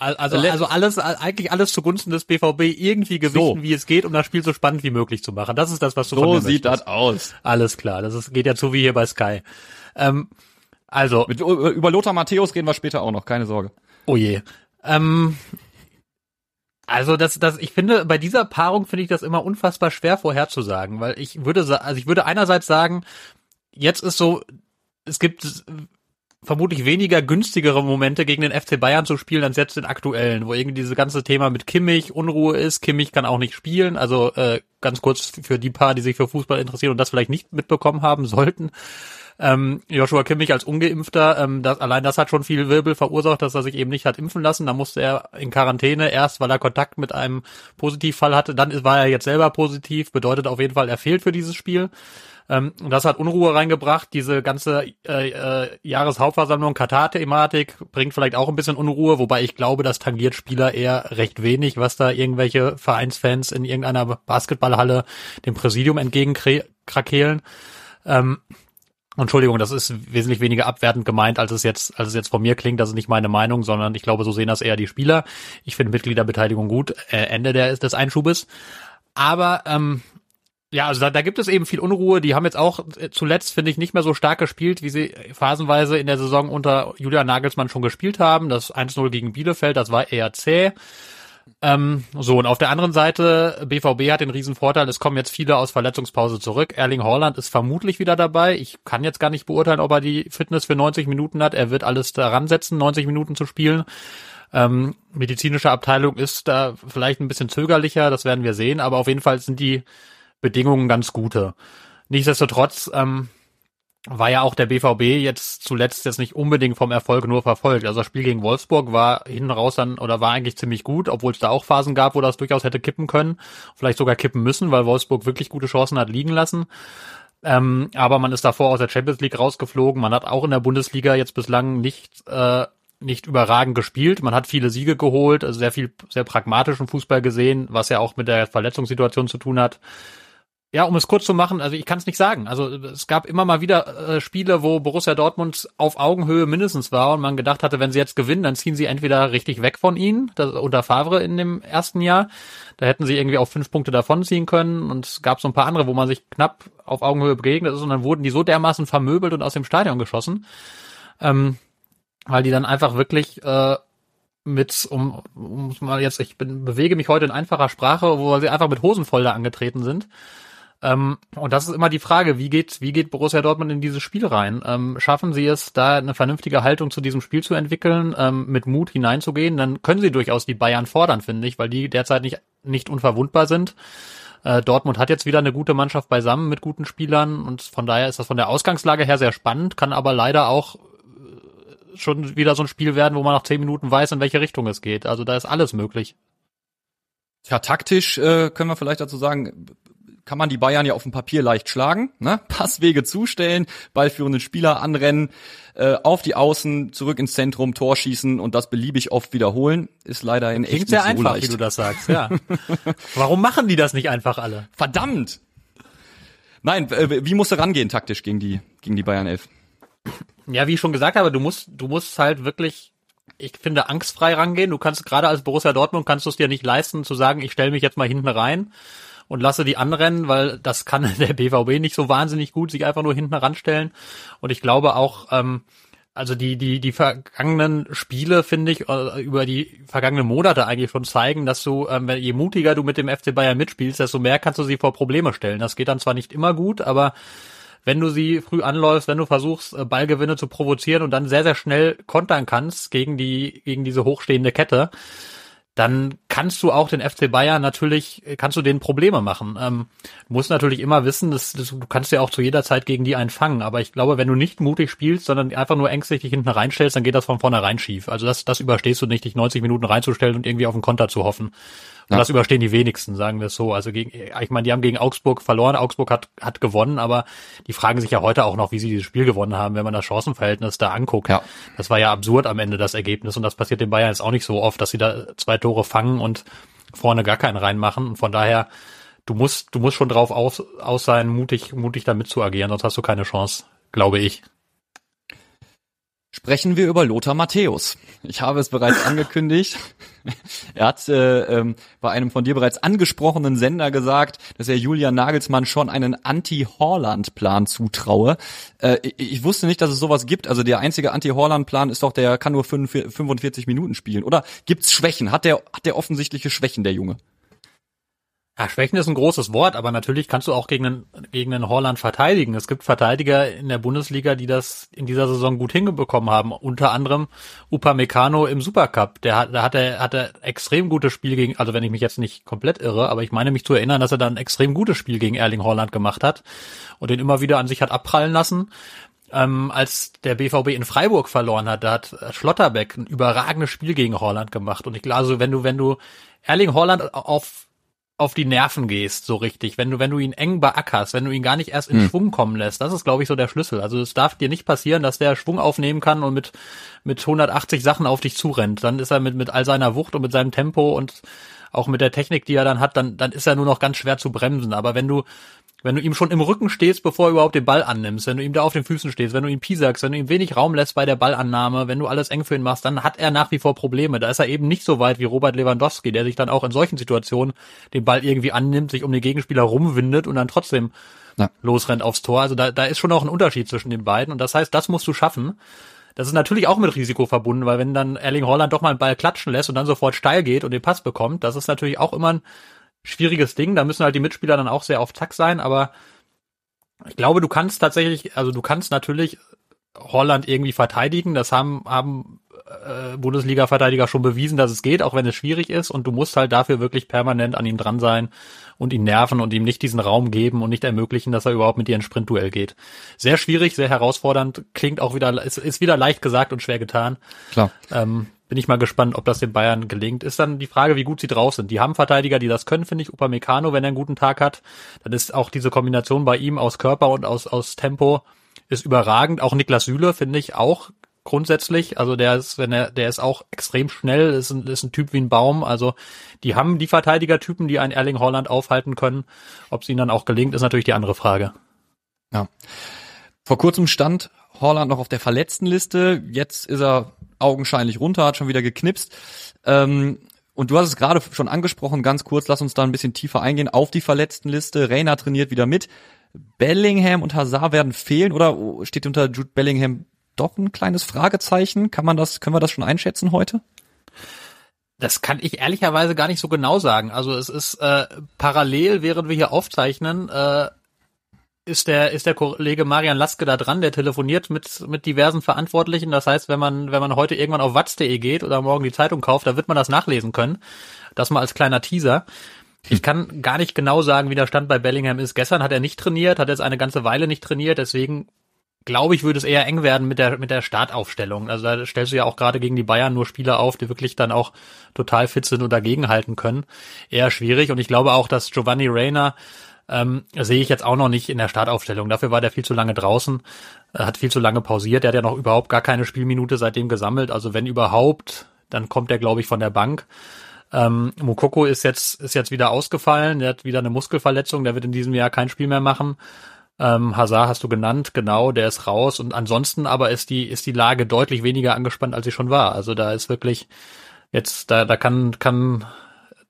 Also, also alles, eigentlich alles zugunsten des BVB irgendwie gewichten, so. wie es geht, um das Spiel so spannend wie möglich zu machen. Das ist das, was du so von mir sieht möchtest. das aus. Alles klar, das ist, geht ja zu wie hier bei Sky. Ähm, also Mit, über Lothar Matthäus reden wir später auch noch, keine Sorge. Oh je. Ähm, also das, das, ich finde, bei dieser Paarung finde ich das immer unfassbar schwer vorherzusagen, weil ich würde, also ich würde einerseits sagen, jetzt ist so, es gibt vermutlich weniger günstigere Momente gegen den FC Bayern zu spielen als jetzt den aktuellen, wo irgendwie dieses ganze Thema mit Kimmich Unruhe ist. Kimmich kann auch nicht spielen, also äh, ganz kurz für die paar, die sich für Fußball interessieren und das vielleicht nicht mitbekommen haben sollten. Ähm, Joshua Kimmich als Ungeimpfter, ähm, das, allein das hat schon viel Wirbel verursacht, dass er sich eben nicht hat impfen lassen. Da musste er in Quarantäne erst, weil er Kontakt mit einem Positivfall hatte. Dann war er jetzt selber positiv, bedeutet auf jeden Fall, er fehlt für dieses Spiel. Ähm, das hat Unruhe reingebracht. Diese ganze äh, äh, Jahreshauptversammlung Katar-Thematik bringt vielleicht auch ein bisschen Unruhe, wobei ich glaube, das tangiert Spieler eher recht wenig, was da irgendwelche Vereinsfans in irgendeiner Basketballhalle dem Präsidium entgegenkrakehlen. Ähm, Entschuldigung, das ist wesentlich weniger abwertend gemeint, als es jetzt, als es jetzt von mir klingt. Das ist nicht meine Meinung, sondern ich glaube, so sehen das eher die Spieler. Ich finde Mitgliederbeteiligung gut. Äh, Ende der, des Einschubes. Aber ähm, Ja, also da, da gibt es eben viel Unruhe. Die haben jetzt auch äh, zuletzt, finde ich, nicht mehr so stark gespielt, wie sie phasenweise in der Saison unter Julian Nagelsmann schon gespielt haben. Das 1-0 gegen Bielefeld, das war eher zäh. Ähm, so, und auf der anderen Seite, BVB hat den riesen Vorteil, es kommen jetzt viele aus Verletzungspause zurück. Erling Haaland ist vermutlich wieder dabei. Ich kann jetzt gar nicht beurteilen, ob er die Fitness für 90 Minuten hat. Er wird alles daran setzen, 90 Minuten zu spielen. Ähm, medizinische Abteilung ist da vielleicht ein bisschen zögerlicher, das werden wir sehen, aber auf jeden Fall sind die Bedingungen ganz gute. Nichtsdestotrotz ähm, war ja auch der BVB jetzt zuletzt jetzt nicht unbedingt vom Erfolg nur verfolgt. Also das Spiel gegen Wolfsburg war hinten raus dann oder war eigentlich ziemlich gut, obwohl es da auch Phasen gab, wo das durchaus hätte kippen können, vielleicht sogar kippen müssen, weil Wolfsburg wirklich gute Chancen hat liegen lassen. Ähm, aber man ist davor aus der Champions League rausgeflogen. Man hat auch in der Bundesliga jetzt bislang nicht äh, nicht überragend gespielt. Man hat viele Siege geholt, also sehr viel sehr pragmatischen Fußball gesehen, was ja auch mit der Verletzungssituation zu tun hat ja, um es kurz zu machen, also ich kann es nicht sagen. Also es gab immer mal wieder äh, Spiele, wo Borussia Dortmund auf Augenhöhe mindestens war und man gedacht hatte, wenn sie jetzt gewinnen, dann ziehen sie entweder richtig weg von ihnen, das, unter Favre in dem ersten Jahr. Da hätten sie irgendwie auch fünf Punkte davonziehen können und es gab so ein paar andere, wo man sich knapp auf Augenhöhe begegnet ist und dann wurden die so dermaßen vermöbelt und aus dem Stadion geschossen, ähm, weil die dann einfach wirklich äh, mit, um, um mal jetzt, ich bin, bewege mich heute in einfacher Sprache, wo sie einfach mit Hosen voll da angetreten sind ähm, und das ist immer die Frage, wie geht, wie geht Borussia Dortmund in dieses Spiel rein? Ähm, schaffen sie es, da eine vernünftige Haltung zu diesem Spiel zu entwickeln, ähm, mit Mut hineinzugehen? Dann können sie durchaus die Bayern fordern, finde ich, weil die derzeit nicht, nicht unverwundbar sind. Äh, Dortmund hat jetzt wieder eine gute Mannschaft beisammen mit guten Spielern und von daher ist das von der Ausgangslage her sehr spannend, kann aber leider auch äh, schon wieder so ein Spiel werden, wo man nach zehn Minuten weiß, in welche Richtung es geht. Also da ist alles möglich. Ja, taktisch äh, können wir vielleicht dazu sagen, kann man die Bayern ja auf dem Papier leicht schlagen. Ne? Passwege zustellen, ballführenden Spieler anrennen, äh, auf die Außen, zurück ins Zentrum, Tor schießen und das beliebig oft wiederholen, ist leider in echt sehr so einfach, leicht. wie du das sagst. Ja. Warum machen die das nicht einfach alle? Verdammt! Nein, wie musst du rangehen taktisch gegen die gegen die Bayern 11? Ja, wie ich schon gesagt habe, du musst du musst halt wirklich ich finde angstfrei rangehen. Du kannst gerade als Borussia Dortmund kannst du es dir nicht leisten zu sagen, ich stelle mich jetzt mal hinten rein und lasse die anrennen, weil das kann der BVB nicht so wahnsinnig gut, sich einfach nur hinten ranstellen. Und ich glaube auch, ähm, also die, die, die vergangenen Spiele, finde ich, äh, über die vergangenen Monate eigentlich schon zeigen, dass du, ähm, je mutiger du mit dem FC Bayern mitspielst, desto mehr kannst du sie vor Probleme stellen. Das geht dann zwar nicht immer gut, aber wenn du sie früh anläufst, wenn du versuchst, äh, Ballgewinne zu provozieren und dann sehr, sehr schnell kontern kannst gegen die, gegen diese hochstehende Kette, dann kannst du auch den FC Bayern natürlich, kannst du denen Probleme machen. Ähm, du musst natürlich immer wissen, dass, dass, du kannst ja auch zu jeder Zeit gegen die einen fangen. Aber ich glaube, wenn du nicht mutig spielst, sondern einfach nur ängstlich dich hinten reinstellst, dann geht das von vornherein schief. Also das, das überstehst du nicht, dich 90 Minuten reinzustellen und irgendwie auf den Konter zu hoffen. Und ja. das überstehen die wenigsten, sagen wir es so. Also gegen, ich meine, die haben gegen Augsburg verloren, Augsburg hat, hat gewonnen, aber die fragen sich ja heute auch noch, wie sie dieses Spiel gewonnen haben, wenn man das Chancenverhältnis da anguckt. Ja. Das war ja absurd am Ende, das Ergebnis. Und das passiert den Bayern jetzt auch nicht so oft, dass sie da zwei Tore fangen und vorne gar keinen reinmachen. Und von daher, du musst, du musst schon drauf aus, aus sein, mutig, mutig damit zu agieren, sonst hast du keine Chance, glaube ich. Sprechen wir über Lothar Matthäus. Ich habe es bereits angekündigt. er hat äh, ähm, bei einem von dir bereits angesprochenen Sender gesagt, dass er Julian Nagelsmann schon einen Anti-Horland-Plan zutraue. Äh, ich, ich, wusste nicht, dass es sowas gibt. Also der einzige Anti-Horland-Plan ist doch, der kann nur 45 Minuten spielen. Oder gibt's Schwächen? Hat der, hat der offensichtliche Schwächen, der Junge? Ja, Schwächen ist ein großes Wort, aber natürlich kannst du auch gegen einen, gegen einen Holland verteidigen. Es gibt Verteidiger in der Bundesliga, die das in dieser Saison gut hingebekommen haben. Unter anderem Upamecano im Supercup. Der hat, da hat er, hat er extrem gutes Spiel gegen, also wenn ich mich jetzt nicht komplett irre, aber ich meine mich zu erinnern, dass er dann ein extrem gutes Spiel gegen Erling Holland gemacht hat und den immer wieder an sich hat abprallen lassen. Ähm, als der BVB in Freiburg verloren hat, da hat Schlotterbeck ein überragendes Spiel gegen Holland gemacht. Und ich glaube, also wenn du, wenn du Erling Holland auf auf die Nerven gehst, so richtig, wenn du, wenn du ihn eng beackerst, wenn du ihn gar nicht erst in hm. Schwung kommen lässt, das ist, glaube ich, so der Schlüssel. Also es darf dir nicht passieren, dass der Schwung aufnehmen kann und mit, mit 180 Sachen auf dich zurennt. Dann ist er mit, mit all seiner Wucht und mit seinem Tempo und auch mit der Technik, die er dann hat, dann, dann ist er nur noch ganz schwer zu bremsen. Aber wenn du wenn du ihm schon im Rücken stehst, bevor er überhaupt den Ball annimmst, wenn du ihm da auf den Füßen stehst, wenn du ihn piesagst, wenn du ihm wenig Raum lässt bei der Ballannahme, wenn du alles eng für ihn machst, dann hat er nach wie vor Probleme. Da ist er eben nicht so weit wie Robert Lewandowski, der sich dann auch in solchen Situationen den Ball irgendwie annimmt, sich um den Gegenspieler rumwindet und dann trotzdem ja. losrennt aufs Tor. Also da, da ist schon auch ein Unterschied zwischen den beiden und das heißt, das musst du schaffen. Das ist natürlich auch mit Risiko verbunden, weil wenn dann Erling Holland doch mal einen Ball klatschen lässt und dann sofort steil geht und den Pass bekommt, das ist natürlich auch immer ein schwieriges Ding. Da müssen halt die Mitspieler dann auch sehr auf Tack sein, aber ich glaube, du kannst tatsächlich, also du kannst natürlich Holland irgendwie verteidigen. Das haben, haben äh, Bundesliga-Verteidiger schon bewiesen, dass es geht, auch wenn es schwierig ist. Und du musst halt dafür wirklich permanent an ihm dran sein und ihn nerven und ihm nicht diesen Raum geben und nicht ermöglichen, dass er überhaupt mit dir ins Sprintduell geht. Sehr schwierig, sehr herausfordernd, klingt auch wieder, ist, ist wieder leicht gesagt und schwer getan. Klar. Ähm, bin ich mal gespannt, ob das den Bayern gelingt. Ist dann die Frage, wie gut sie drauf sind. Die haben Verteidiger, die das können, finde ich. Upamecano, wenn er einen guten Tag hat, dann ist auch diese Kombination bei ihm aus Körper und aus, aus Tempo ist überragend. Auch Niklas Süle finde ich auch grundsätzlich. Also der ist, wenn er, der ist auch extrem schnell, ist ein, ist ein Typ wie ein Baum. Also die haben die Verteidigertypen, die einen Erling Holland aufhalten können. Ob es ihnen dann auch gelingt, ist natürlich die andere Frage. Ja. Vor kurzem stand Holland noch auf der Verletztenliste. Jetzt ist er augenscheinlich runter, hat schon wieder geknipst. Ähm, und du hast es gerade schon angesprochen, ganz kurz, lass uns da ein bisschen tiefer eingehen auf die Verletztenliste. Reina trainiert wieder mit. Bellingham und Hazard werden fehlen oder steht unter Jude Bellingham doch ein kleines Fragezeichen? Kann man das, können wir das schon einschätzen heute? Das kann ich ehrlicherweise gar nicht so genau sagen. Also es ist äh, parallel, während wir hier aufzeichnen, äh, ist der ist der Kollege Marian Laske da dran, der telefoniert mit mit diversen Verantwortlichen. Das heißt, wenn man wenn man heute irgendwann auf watz.de geht oder morgen die Zeitung kauft, da wird man das nachlesen können. Das mal als kleiner Teaser. Ich kann gar nicht genau sagen, wie der Stand bei Bellingham ist. Gestern hat er nicht trainiert, hat jetzt eine ganze Weile nicht trainiert, deswegen glaube ich, würde es eher eng werden mit der mit der Startaufstellung. Also da stellst du ja auch gerade gegen die Bayern nur Spieler auf, die wirklich dann auch total fit sind und dagegenhalten können. Eher schwierig und ich glaube auch, dass Giovanni Reina ähm, sehe ich jetzt auch noch nicht in der Startaufstellung. Dafür war der viel zu lange draußen, äh, hat viel zu lange pausiert. Der hat ja noch überhaupt gar keine Spielminute seitdem gesammelt. Also wenn überhaupt, dann kommt er, glaube ich, von der Bank. Ähm, Mukoko ist jetzt, ist jetzt wieder ausgefallen. Der hat wieder eine Muskelverletzung. Der wird in diesem Jahr kein Spiel mehr machen. Ähm, Hazard hast du genannt, genau, der ist raus. Und ansonsten aber ist die, ist die Lage deutlich weniger angespannt, als sie schon war. Also da ist wirklich jetzt, da, da kann, kann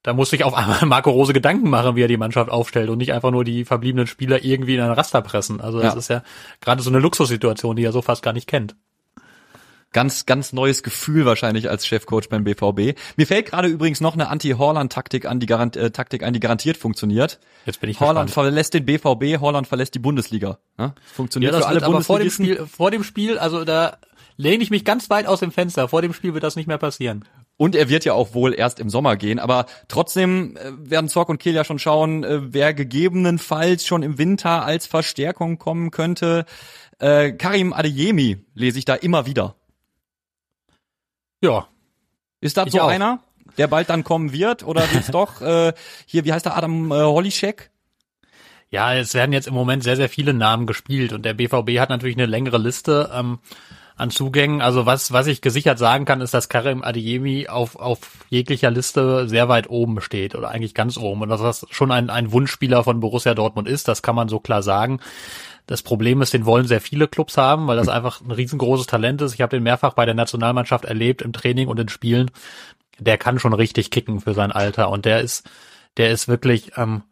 da muss sich auf einmal Marco Rose Gedanken machen, wie er die Mannschaft aufstellt und nicht einfach nur die verbliebenen Spieler irgendwie in ein Raster pressen. Also das ja. ist ja gerade so eine Luxussituation, die er so fast gar nicht kennt. Ganz, ganz neues Gefühl wahrscheinlich als Chefcoach beim BVB. Mir fällt gerade übrigens noch eine Anti-Horland-Taktik an, die garant, äh, Taktik an, die garantiert funktioniert. Jetzt bin ich Horland gespannt. verlässt den BVB, Horland verlässt die Bundesliga. Ja? Funktioniert ja, das für alle aber vor dem Spiel, vor dem Spiel, also da lehne ich mich ganz weit aus dem Fenster. Vor dem Spiel wird das nicht mehr passieren. Und er wird ja auch wohl erst im Sommer gehen. Aber trotzdem äh, werden Zorc und Kiel ja schon schauen, äh, wer gegebenenfalls schon im Winter als Verstärkung kommen könnte. Äh, Karim Adeyemi lese ich da immer wieder. Ja. Ist das ich so auch. einer, der bald dann kommen wird? Oder wird's doch äh, hier, wie heißt der Adam äh, Holischek? Ja, es werden jetzt im Moment sehr, sehr viele Namen gespielt und der BVB hat natürlich eine längere Liste. Ähm, an Zugängen. Also was, was ich gesichert sagen kann, ist, dass Karim Adeyemi auf, auf jeglicher Liste sehr weit oben steht oder eigentlich ganz oben und dass das schon ein, ein Wunschspieler von Borussia Dortmund ist, das kann man so klar sagen. Das Problem ist, den wollen sehr viele Clubs haben, weil das einfach ein riesengroßes Talent ist. Ich habe den mehrfach bei der Nationalmannschaft erlebt, im Training und in Spielen. Der kann schon richtig kicken für sein Alter und der ist, der ist wirklich, ähm,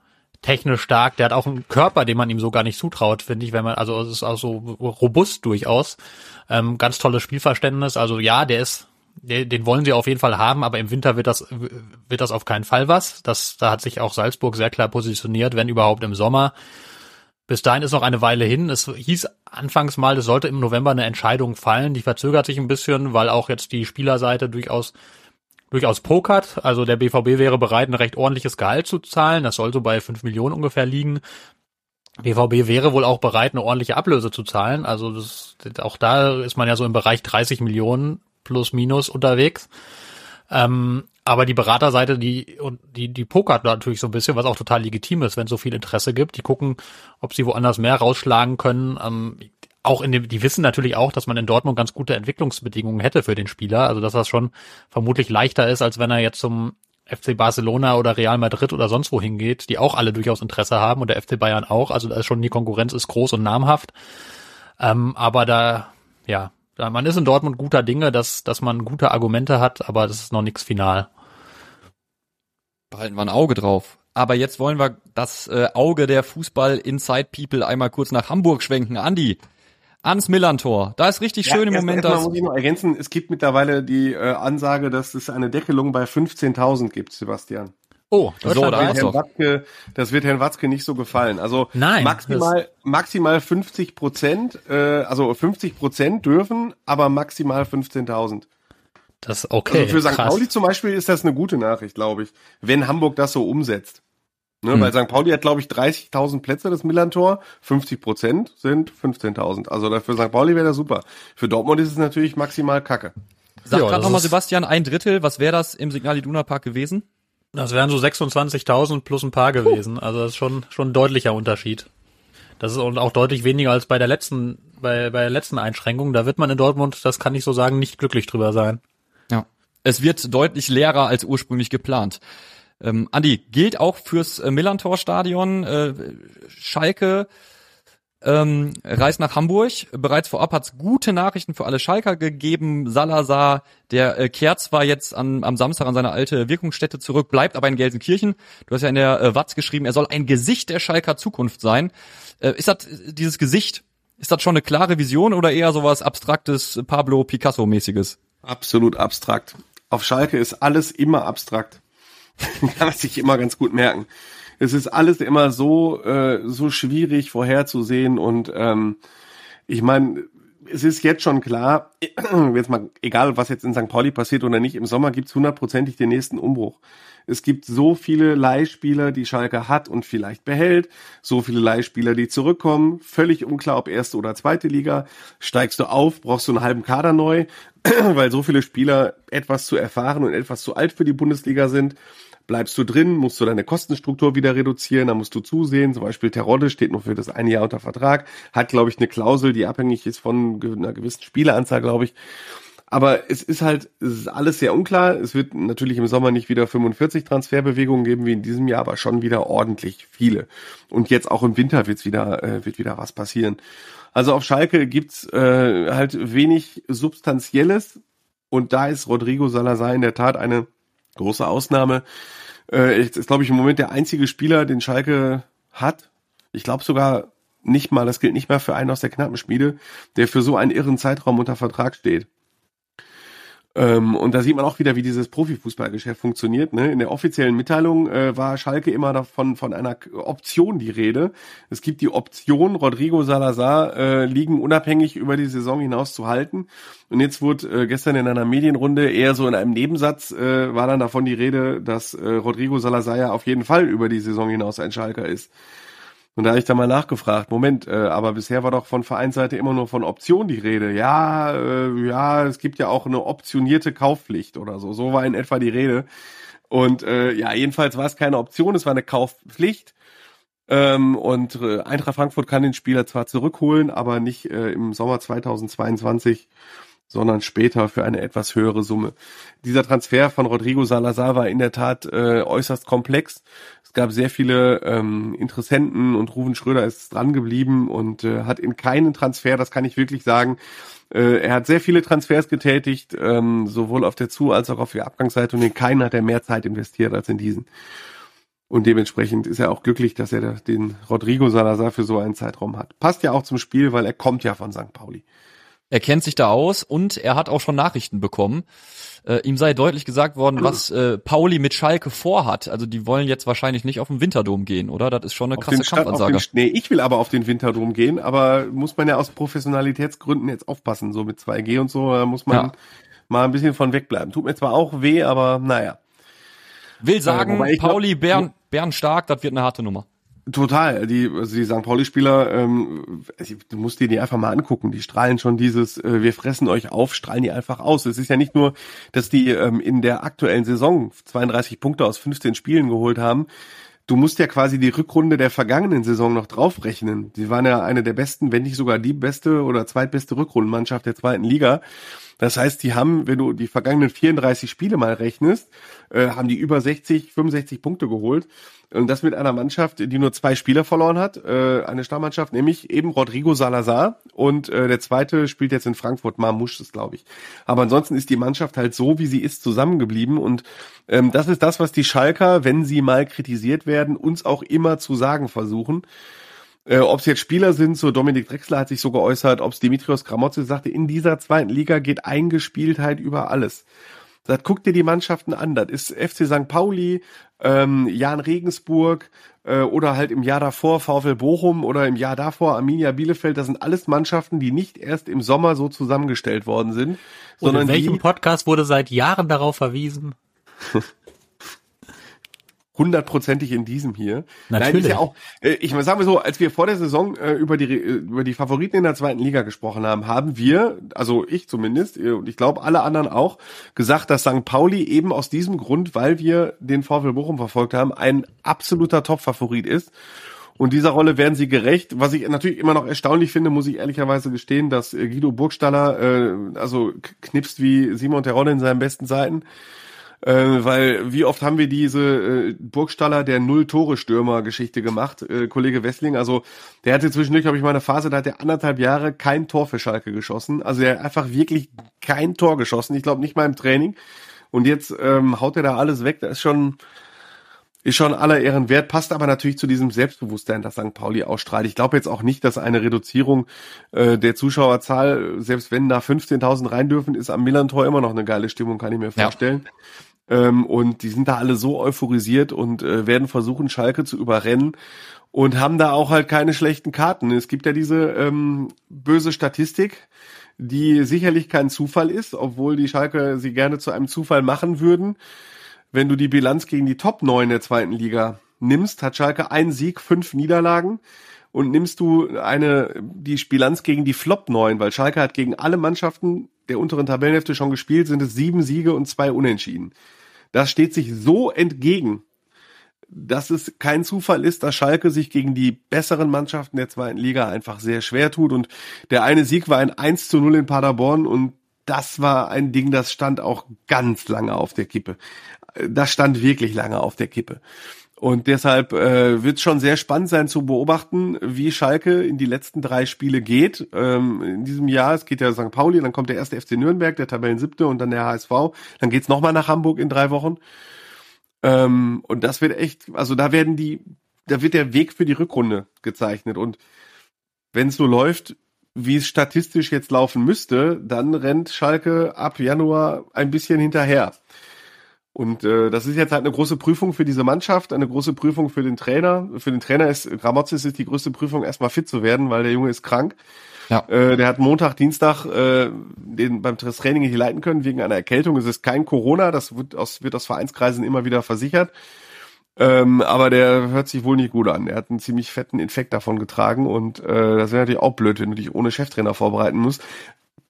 technisch stark. Der hat auch einen Körper, den man ihm so gar nicht zutraut, finde ich, wenn man, also es ist auch so robust durchaus. Ähm, ganz tolles Spielverständnis. Also ja, der ist, den, wollen sie auf jeden Fall haben, aber im Winter wird das, wird das auf keinen Fall was. Das, da hat sich auch Salzburg sehr klar positioniert, wenn überhaupt im Sommer. Bis dahin ist noch eine Weile hin. Es hieß anfangs mal, es sollte im November eine Entscheidung fallen. Die verzögert sich ein bisschen, weil auch jetzt die Spielerseite durchaus durchaus pokert. Also der BVB wäre bereit, ein recht ordentliches Gehalt zu zahlen. Das soll so bei fünf Millionen ungefähr liegen. BVB wäre wohl auch bereit, eine ordentliche Ablöse zu zahlen. Also das, auch da ist man ja so im Bereich 30 Millionen plus minus unterwegs. Ähm, aber die Beraterseite, die und die die pokert natürlich so ein bisschen, was auch total legitim ist, wenn es so viel Interesse gibt. Die gucken, ob sie woanders mehr rausschlagen können. Ähm, auch in dem, die wissen natürlich auch, dass man in Dortmund ganz gute Entwicklungsbedingungen hätte für den Spieler. Also dass das schon vermutlich leichter ist, als wenn er jetzt zum FC Barcelona oder Real Madrid oder sonst wo hingeht, die auch alle durchaus Interesse haben und der FC Bayern auch. Also da ist schon die Konkurrenz ist groß und namhaft. Ähm, aber da, ja, man ist in Dortmund guter Dinge, dass, dass man gute Argumente hat, aber das ist noch nichts final. Behalten wir ein Auge drauf. Aber jetzt wollen wir das äh, Auge der Fußball-Inside-People einmal kurz nach Hamburg schwenken. Andi, ans Millantor. Da ist richtig ja, schön im Moment. Erst muss ich noch ergänzen, es gibt mittlerweile die äh, Ansage, dass es eine Deckelung bei 15.000 gibt, Sebastian. Oh, das, so, da wird Herrn Watzke, das wird Herrn Watzke nicht so gefallen. Also Nein, maximal maximal 50 Prozent, äh, also 50 Prozent dürfen, aber maximal 15.000. Das ist okay. Also für St. Krass. Pauli zum Beispiel ist das eine gute Nachricht, glaube ich, wenn Hamburg das so umsetzt. Ne, hm. Weil St. Pauli hat, glaube ich, 30.000 Plätze, das Millantor. 50 Prozent sind 15.000. Also für St. Pauli wäre das super. Für Dortmund ist es natürlich maximal kacke. Sag ja, gerade nochmal, Sebastian, ein Drittel. Was wäre das im Signal Iduna Park gewesen? Das wären so 26.000 plus ein paar gewesen. Also das ist schon, schon ein deutlicher Unterschied. Das ist auch deutlich weniger als bei der letzten, bei, bei der letzten Einschränkung. Da wird man in Dortmund, das kann ich so sagen, nicht glücklich drüber sein. Es wird deutlich leerer als ursprünglich geplant. Ähm, Andi, gilt auch fürs äh, Millantor-Stadion. Äh, Schalke ähm, reist nach Hamburg. Bereits vorab hat es gute Nachrichten für alle Schalker gegeben. Salazar, der äh, kehrt zwar jetzt an, am Samstag an seine alte Wirkungsstätte zurück, bleibt aber in Gelsenkirchen. Du hast ja in der äh, Watz geschrieben, er soll ein Gesicht der Schalker Zukunft sein. Äh, ist das dieses Gesicht, ist das schon eine klare Vision oder eher sowas abstraktes, Pablo Picasso-mäßiges? Absolut abstrakt. Auf Schalke ist alles immer abstrakt. kann man sich immer ganz gut merken. Es ist alles immer so äh, so schwierig vorherzusehen und ähm, ich meine, es ist jetzt schon klar, jetzt mal egal, was jetzt in St. Pauli passiert oder nicht, im Sommer gibt's hundertprozentig den nächsten Umbruch. Es gibt so viele Leihspieler, die Schalke hat und vielleicht behält, so viele Leihspieler, die zurückkommen, völlig unklar, ob erste oder zweite Liga. Steigst du auf, brauchst du einen halben Kader neu, weil so viele Spieler etwas zu erfahren und etwas zu alt für die Bundesliga sind. Bleibst du drin, musst du deine Kostenstruktur wieder reduzieren, da musst du zusehen. Zum Beispiel Terodde steht noch für das eine Jahr unter Vertrag, hat, glaube ich, eine Klausel, die abhängig ist von einer gewissen Spieleranzahl, glaube ich. Aber es ist halt, es ist alles sehr unklar. Es wird natürlich im Sommer nicht wieder 45 Transferbewegungen geben wie in diesem Jahr, aber schon wieder ordentlich viele. Und jetzt auch im Winter wird's wieder, äh, wird wieder was passieren. Also auf Schalke gibt's äh, halt wenig Substanzielles. Und da ist Rodrigo Salazar in der Tat eine große Ausnahme. Äh, ist, glaube ich, im Moment der einzige Spieler, den Schalke hat. Ich glaube sogar nicht mal, das gilt nicht mal für einen aus der Knappenschmiede, der für so einen irren Zeitraum unter Vertrag steht. Ähm, und da sieht man auch wieder, wie dieses Profifußballgeschäft funktioniert. Ne? In der offiziellen Mitteilung äh, war Schalke immer davon von einer Option die Rede. Es gibt die Option, Rodrigo Salazar äh, liegen unabhängig über die Saison hinaus zu halten. Und jetzt wurde äh, gestern in einer Medienrunde eher so in einem Nebensatz äh, war dann davon die Rede, dass äh, Rodrigo Salazar ja auf jeden Fall über die Saison hinaus ein Schalker ist. Und da habe ich da mal nachgefragt, Moment, äh, aber bisher war doch von Vereinsseite immer nur von Option die Rede. Ja, äh, ja, es gibt ja auch eine optionierte Kaufpflicht oder so. So war in etwa die Rede. Und äh, ja, jedenfalls war es keine Option, es war eine Kaufpflicht. Ähm, und äh, Eintracht Frankfurt kann den Spieler zwar zurückholen, aber nicht äh, im Sommer 2022 sondern später für eine etwas höhere Summe. Dieser Transfer von Rodrigo Salazar war in der Tat äh, äußerst komplex. Es gab sehr viele ähm, Interessenten und Ruven Schröder ist dran geblieben und äh, hat in keinen Transfer, das kann ich wirklich sagen, äh, er hat sehr viele Transfers getätigt, ähm, sowohl auf der Zu- als auch auf der Abgangsseite und in keinen hat er mehr Zeit investiert als in diesen. Und dementsprechend ist er auch glücklich, dass er den Rodrigo Salazar für so einen Zeitraum hat. Passt ja auch zum Spiel, weil er kommt ja von St. Pauli. Er kennt sich da aus und er hat auch schon Nachrichten bekommen. Äh, ihm sei deutlich gesagt worden, was äh, Pauli mit Schalke vorhat. Also die wollen jetzt wahrscheinlich nicht auf den Winterdom gehen, oder? Das ist schon eine krasse Kampfansage. nee, ich will aber auf den Winterdom gehen, aber muss man ja aus Professionalitätsgründen jetzt aufpassen, so mit 2G und so, da muss man ja. mal ein bisschen von wegbleiben. Tut mir zwar auch weh, aber naja. Will sagen, äh, Pauli, Bern, Bern stark, das wird eine harte Nummer. Total. Die, also die St. Pauli-Spieler, ähm, du musst dir die einfach mal angucken. Die strahlen schon dieses, äh, wir fressen euch auf, strahlen die einfach aus. Es ist ja nicht nur, dass die ähm, in der aktuellen Saison 32 Punkte aus 15 Spielen geholt haben. du musst ja quasi die Rückrunde der vergangenen Saison noch draufrechnen. Sie waren ja eine der besten, wenn nicht sogar die beste oder zweitbeste Rückrundenmannschaft der zweiten Liga. Das heißt, die haben, wenn du die vergangenen 34 Spiele mal rechnest, äh, haben die über 60, 65 Punkte geholt. Und das mit einer Mannschaft, die nur zwei Spieler verloren hat, äh, eine Stammmannschaft, nämlich eben Rodrigo Salazar und äh, der zweite spielt jetzt in Frankfurt, Marmouche ist, glaube ich. Aber ansonsten ist die Mannschaft halt so, wie sie ist, zusammengeblieben und ähm, das ist das, was die Schalker, wenn sie mal kritisiert werden, uns auch immer zu sagen versuchen. Äh, ob es jetzt Spieler sind, so Dominik Drexler hat sich so geäußert, ob es Dimitrios Gramozzi sagte, in dieser zweiten Liga geht Eingespieltheit über alles. Sagt, guck dir die Mannschaften an. Das ist FC St. Pauli, ähm, Jan Regensburg äh, oder halt im Jahr davor VfL Bochum oder im Jahr davor Arminia Bielefeld. Das sind alles Mannschaften, die nicht erst im Sommer so zusammengestellt worden sind. Und sondern in welchem die, Podcast wurde seit Jahren darauf verwiesen? hundertprozentig in diesem hier. Natürlich. Nein, ist ja auch, äh, ich mal sagen wir so, als wir vor der Saison äh, über die äh, über die Favoriten in der zweiten Liga gesprochen haben, haben wir, also ich zumindest und ich glaube alle anderen auch, gesagt, dass St. Pauli eben aus diesem Grund, weil wir den VfL Bochum verfolgt haben, ein absoluter Top-Favorit ist. Und dieser Rolle werden sie gerecht. Was ich natürlich immer noch erstaunlich finde, muss ich ehrlicherweise gestehen, dass Guido Burgstaller äh, also knipst wie Simon Terodde in seinen besten Zeiten. Äh, weil wie oft haben wir diese äh, Burgstaller der Null-Tore-Stürmer-Geschichte gemacht, äh, Kollege Wessling. Also der hatte zwischendurch, habe ich mal eine Phase, da hat er anderthalb Jahre kein Tor für Schalke geschossen. Also er hat einfach wirklich kein Tor geschossen. Ich glaube nicht mal im Training. Und jetzt ähm, haut er da alles weg. Das ist schon ist schon aller Ehren wert, passt aber natürlich zu diesem Selbstbewusstsein, das St. Pauli ausstrahlt. Ich glaube jetzt auch nicht, dass eine Reduzierung äh, der Zuschauerzahl, selbst wenn da 15.000 rein dürfen, ist am Millantor immer noch eine geile Stimmung, kann ich mir vorstellen. Ja. Ähm, und die sind da alle so euphorisiert und äh, werden versuchen, Schalke zu überrennen und haben da auch halt keine schlechten Karten. Es gibt ja diese ähm, böse Statistik, die sicherlich kein Zufall ist, obwohl die Schalke sie gerne zu einem Zufall machen würden. Wenn du die Bilanz gegen die Top 9 der zweiten Liga nimmst, hat Schalke ein Sieg, fünf Niederlagen und nimmst du eine die Bilanz gegen die Flop 9, weil Schalke hat gegen alle Mannschaften der unteren Tabellenhälfte schon gespielt, sind es sieben Siege und zwei Unentschieden. Das steht sich so entgegen, dass es kein Zufall ist, dass Schalke sich gegen die besseren Mannschaften der zweiten Liga einfach sehr schwer tut. Und der eine Sieg war ein 1 zu 0 in Paderborn und das war ein Ding, das stand auch ganz lange auf der Kippe. Das stand wirklich lange auf der Kippe. Und deshalb äh, wird schon sehr spannend sein zu beobachten, wie Schalke in die letzten drei Spiele geht. Ähm, in diesem Jahr, es geht ja St. Pauli, dann kommt der erste FC Nürnberg, der Tabellen siebte und dann der HSV. Dann geht's nochmal nach Hamburg in drei Wochen. Ähm, und das wird echt, also da werden die, da wird der Weg für die Rückrunde gezeichnet. Und wenn es so läuft, wie es statistisch jetzt laufen müsste, dann rennt Schalke ab Januar ein bisschen hinterher. Und äh, das ist jetzt halt eine große Prüfung für diese Mannschaft, eine große Prüfung für den Trainer. Für den Trainer ist Gramozis ist die größte Prüfung, erstmal fit zu werden, weil der Junge ist krank. Ja. Äh, der hat Montag, Dienstag äh, den beim Training nicht leiten können wegen einer Erkältung. Es ist kein Corona, das wird aus, wird aus Vereinskreisen immer wieder versichert. Ähm, aber der hört sich wohl nicht gut an. Er hat einen ziemlich fetten Infekt davon getragen und äh, das wäre natürlich auch blöd, wenn du dich ohne Cheftrainer vorbereiten musst.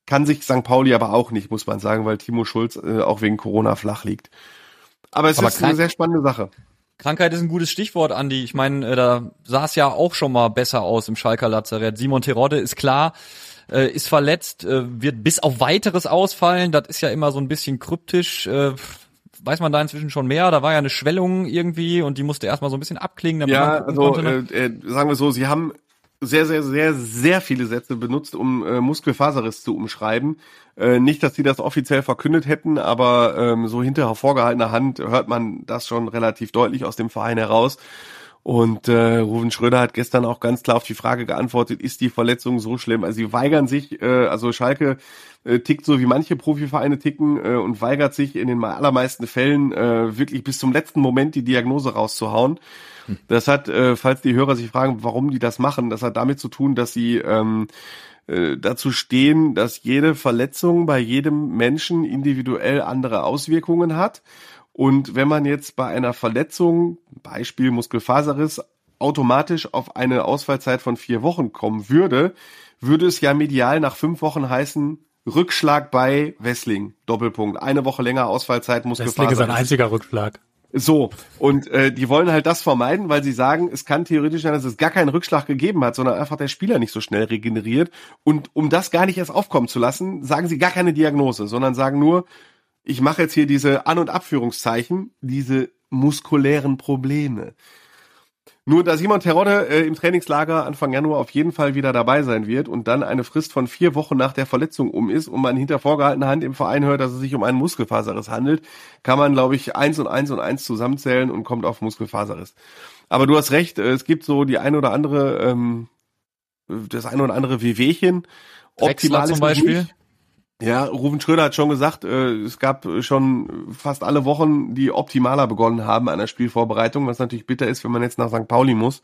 Kann sich St. Pauli aber auch nicht, muss man sagen, weil Timo Schulz äh, auch wegen Corona flach liegt. Aber es aber ist eine sehr spannende Sache. Krankheit ist ein gutes Stichwort, Andi. Ich meine, äh, da sah es ja auch schon mal besser aus im Schalker Lazarett. Simon Terodde ist klar, äh, ist verletzt, äh, wird bis auf weiteres ausfallen. Das ist ja immer so ein bisschen kryptisch. Äh, weiß man da inzwischen schon mehr? Da war ja eine Schwellung irgendwie und die musste erstmal so ein bisschen abklingen. Damit ja, also konnte, ne? äh, äh, sagen wir so, sie haben sehr, sehr, sehr, sehr viele Sätze benutzt, um äh, Muskelfaserriss zu umschreiben. Äh, nicht, dass sie das offiziell verkündet hätten, aber ähm, so hinter hervorgehaltener Hand hört man das schon relativ deutlich aus dem Verein heraus. Und äh, Ruven Schröder hat gestern auch ganz klar auf die Frage geantwortet, ist die Verletzung so schlimm? Also sie weigern sich, äh, also Schalke äh, tickt so wie manche Profivereine ticken äh, und weigert sich in den allermeisten Fällen äh, wirklich bis zum letzten Moment die Diagnose rauszuhauen. Das hat, äh, falls die Hörer sich fragen, warum die das machen, das hat damit zu tun, dass sie ähm, äh, dazu stehen, dass jede Verletzung bei jedem Menschen individuell andere Auswirkungen hat. Und wenn man jetzt bei einer Verletzung, Beispiel Muskelfaserriss, automatisch auf eine Ausfallzeit von vier Wochen kommen würde, würde es ja medial nach fünf Wochen heißen, Rückschlag bei Wessling, Doppelpunkt. Eine Woche länger Ausfallzeit, Muskelfaserriss. Wessling ist ein einziger Rückschlag. So, und äh, die wollen halt das vermeiden, weil sie sagen, es kann theoretisch sein, dass es gar keinen Rückschlag gegeben hat, sondern einfach der Spieler nicht so schnell regeneriert. Und um das gar nicht erst aufkommen zu lassen, sagen sie gar keine Diagnose, sondern sagen nur, ich mache jetzt hier diese An- und Abführungszeichen, diese muskulären Probleme. Nur da Simon Terodde äh, im Trainingslager Anfang Januar auf jeden Fall wieder dabei sein wird und dann eine Frist von vier Wochen nach der Verletzung um ist und man hinter vorgehaltener Hand im Verein hört, dass es sich um einen Muskelfaserriss handelt, kann man, glaube ich, eins und eins und eins zusammenzählen und kommt auf Muskelfaserriss. Aber du hast recht, äh, es gibt so die ein oder andere, ähm, das ein oder andere Wehwehchen. Optimal zum Beispiel. Nicht. Ja, Ruven Schröder hat schon gesagt, äh, es gab schon fast alle Wochen, die optimaler begonnen haben an der Spielvorbereitung, was natürlich bitter ist, wenn man jetzt nach St. Pauli muss.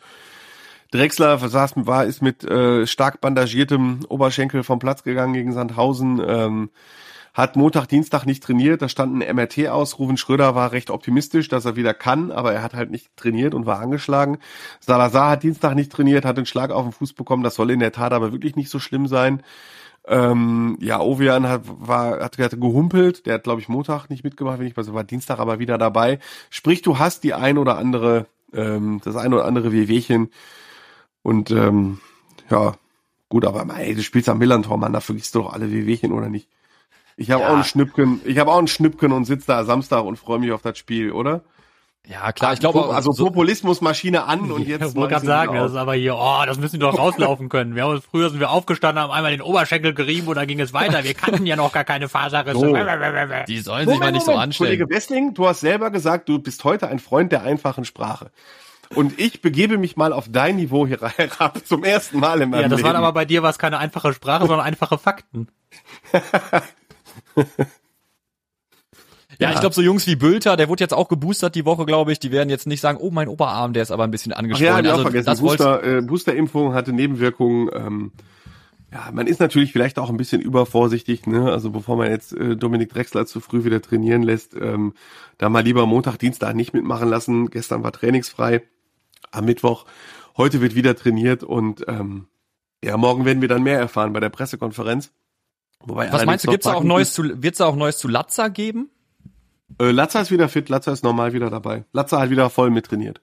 Drexler saß, war, ist mit äh, stark bandagiertem Oberschenkel vom Platz gegangen gegen Sandhausen, ähm, hat Montag, Dienstag nicht trainiert, da stand ein MRT aus. Ruven Schröder war recht optimistisch, dass er wieder kann, aber er hat halt nicht trainiert und war angeschlagen. Salazar hat Dienstag nicht trainiert, hat einen Schlag auf den Fuß bekommen, das soll in der Tat aber wirklich nicht so schlimm sein. Ähm, ja, Ovian hat, war, hat, hat gehumpelt, der hat, glaube ich, Montag nicht mitgemacht, wenn ich so war, Dienstag aber wieder dabei. Sprich, du hast die ein oder andere, ähm, das ein oder andere Wehwehchen. Und ähm, ja, gut, aber ey, du spielst am Millantor, Mann, da vergisst du doch alle Wehwehchen, oder nicht? Ich habe ja. auch ein Schnüppchen, ich habe auch ein Schnüppchen und sitze da Samstag und freue mich auf das Spiel, oder? Ja, klar, ich glaube also so Populismusmaschine an und jetzt Ich wollte gerade sagen, das ist aber hier, oh, das müssen die doch rauslaufen können. Wir haben uns, früher sind wir aufgestanden, haben einmal den Oberschenkel gerieben und dann ging es weiter. Wir kannten ja noch gar keine Faserrisse. So. Die sollen sich Moment, mal nicht so anstellen. Kollege Wessling, du hast selber gesagt, du bist heute ein Freund der einfachen Sprache. Und ich begebe mich mal auf dein Niveau hier herab zum ersten Mal in meinem Ja, das Leben. waren aber bei dir was keine einfache Sprache, sondern einfache Fakten. Ja, ja, ich glaube, so Jungs wie Bülter, der wurde jetzt auch geboostert die Woche, glaube ich, die werden jetzt nicht sagen, oh, mein Oberarm, der ist aber ein bisschen angeschwollen. Ach ja, also, auch vergessen. Das Booster, äh, Boosterimpfung hatte Nebenwirkungen. Ähm, ja, man ist natürlich vielleicht auch ein bisschen übervorsichtig, ne? Also bevor man jetzt äh, Dominik Drexler zu früh wieder trainieren lässt, ähm, da mal lieber Montag, Dienstag nicht mitmachen lassen. Gestern war trainingsfrei, am Mittwoch. Heute wird wieder trainiert und ähm, ja, morgen werden wir dann mehr erfahren bei der Pressekonferenz. Wobei Was meinst du, gibt's da auch Neues zu, wird's da auch Neues zu Latza geben? Äh, Latza ist wieder fit, Latza ist normal wieder dabei. Latza hat wieder voll mittrainiert.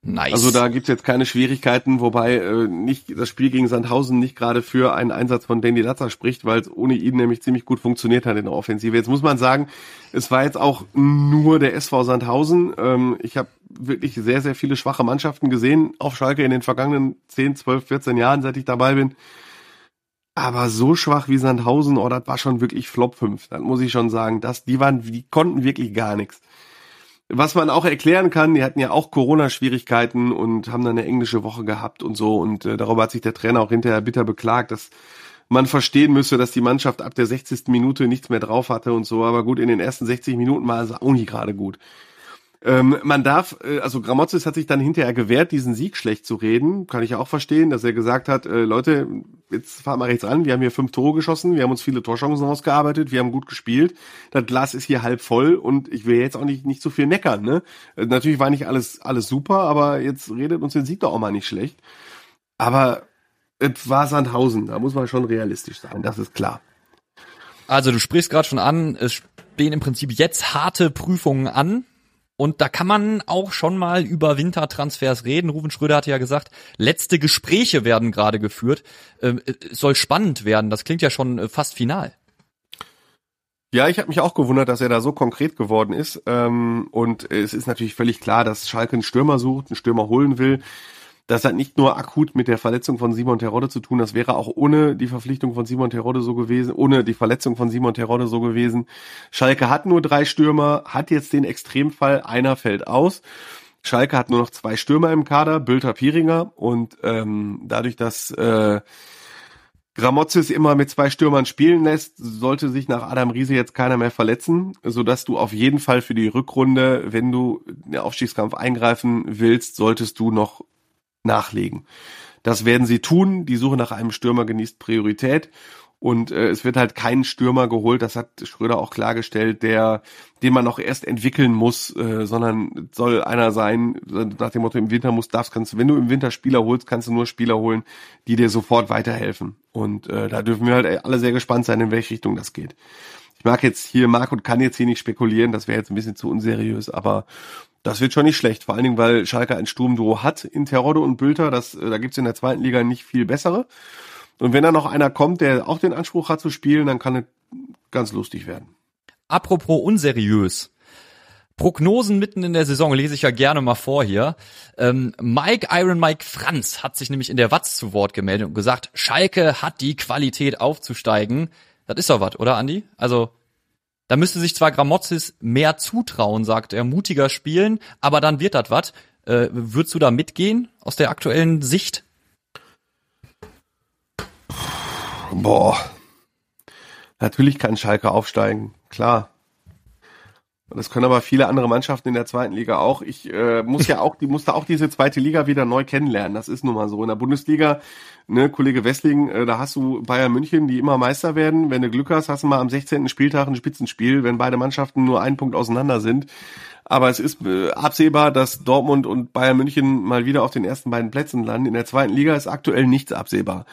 Nice. Also da gibt's jetzt keine Schwierigkeiten, wobei äh, nicht das Spiel gegen Sandhausen nicht gerade für einen Einsatz von Danny Latza spricht, weil es ohne ihn nämlich ziemlich gut funktioniert hat in der Offensive. Jetzt muss man sagen, es war jetzt auch nur der SV Sandhausen. Ähm, ich habe wirklich sehr, sehr viele schwache Mannschaften gesehen auf Schalke in den vergangenen 10, 12, 14 Jahren, seit ich dabei bin. Aber so schwach wie Sandhausen, oh, das war schon wirklich Flop 5. Das muss ich schon sagen. Das, die waren, die konnten wirklich gar nichts. Was man auch erklären kann, die hatten ja auch Corona-Schwierigkeiten und haben dann eine englische Woche gehabt und so. Und äh, darüber hat sich der Trainer auch hinterher bitter beklagt, dass man verstehen müsste, dass die Mannschaft ab der 60. Minute nichts mehr drauf hatte und so. Aber gut, in den ersten 60 Minuten war es auch nicht gerade gut. Ähm, man darf, äh, also Gramozis hat sich dann hinterher gewehrt, diesen Sieg schlecht zu reden. Kann ich ja auch verstehen, dass er gesagt hat, äh, Leute, jetzt fahren wir rechts an, wir haben hier fünf Tore geschossen, wir haben uns viele Torchancen ausgearbeitet, wir haben gut gespielt, das Glas ist hier halb voll und ich will jetzt auch nicht, nicht so viel meckern. Ne? Äh, natürlich war nicht alles, alles super, aber jetzt redet uns den Sieg doch auch mal nicht schlecht. Aber es war Sandhausen, da muss man schon realistisch sein, das ist klar. Also du sprichst gerade schon an, es stehen im Prinzip jetzt harte Prüfungen an und da kann man auch schon mal über Wintertransfers reden. Ruven Schröder hatte ja gesagt, letzte Gespräche werden gerade geführt. Ähm, es soll spannend werden. Das klingt ja schon äh, fast final. Ja, ich habe mich auch gewundert, dass er da so konkret geworden ist. Ähm, und es ist natürlich völlig klar, dass Schalke einen Stürmer sucht, einen Stürmer holen will. Das hat nicht nur akut mit der Verletzung von Simon Terodde zu tun, das wäre auch ohne die Verpflichtung von Simon Terodde so gewesen, ohne die Verletzung von Simon Terodde so gewesen. Schalke hat nur drei Stürmer, hat jetzt den Extremfall, einer fällt aus. Schalke hat nur noch zwei Stürmer im Kader, Bülter Pieringer und ähm, dadurch, dass äh, Gramozis immer mit zwei Stürmern spielen lässt, sollte sich nach Adam Riese jetzt keiner mehr verletzen, so dass du auf jeden Fall für die Rückrunde, wenn du den Aufstiegskampf eingreifen willst, solltest du noch nachlegen. Das werden sie tun. Die Suche nach einem Stürmer genießt Priorität. Und äh, es wird halt kein Stürmer geholt, das hat Schröder auch klargestellt, der, den man noch erst entwickeln muss, äh, sondern soll einer sein, nach dem Motto, im Winter muss, darfst, kannst wenn du im Winter Spieler holst, kannst du nur Spieler holen, die dir sofort weiterhelfen. Und äh, da dürfen wir halt alle sehr gespannt sein, in welche Richtung das geht. Ich mag jetzt hier, mag und kann jetzt hier nicht spekulieren, das wäre jetzt ein bisschen zu unseriös, aber das wird schon nicht schlecht, vor allen Dingen, weil Schalke ein Sturmduo hat in Terodde und Bülter, das, äh, da gibt's in der zweiten Liga nicht viel bessere. Und wenn da noch einer kommt, der auch den Anspruch hat zu spielen, dann kann es ganz lustig werden. Apropos unseriös. Prognosen mitten in der Saison lese ich ja gerne mal vor hier. Ähm, Mike Iron Mike Franz hat sich nämlich in der Watz zu Wort gemeldet und gesagt, Schalke hat die Qualität aufzusteigen. Das ist doch was, oder Andi? Also da müsste sich zwar Gramozis mehr zutrauen, sagt er, mutiger spielen, aber dann wird das was. Äh, würdest du da mitgehen aus der aktuellen Sicht? Boah. Natürlich kann Schalke aufsteigen, klar. Das können aber viele andere Mannschaften in der zweiten Liga auch. Ich äh, muss ja auch, die musste auch diese zweite Liga wieder neu kennenlernen. Das ist nun mal so. In der Bundesliga, ne, Kollege Wessling, äh, da hast du Bayern München, die immer Meister werden. Wenn du Glück hast, hast du mal am 16. Spieltag ein Spitzenspiel, wenn beide Mannschaften nur einen Punkt auseinander sind. Aber es ist äh, absehbar, dass Dortmund und Bayern München mal wieder auf den ersten beiden Plätzen landen. In der zweiten Liga ist aktuell nichts absehbar.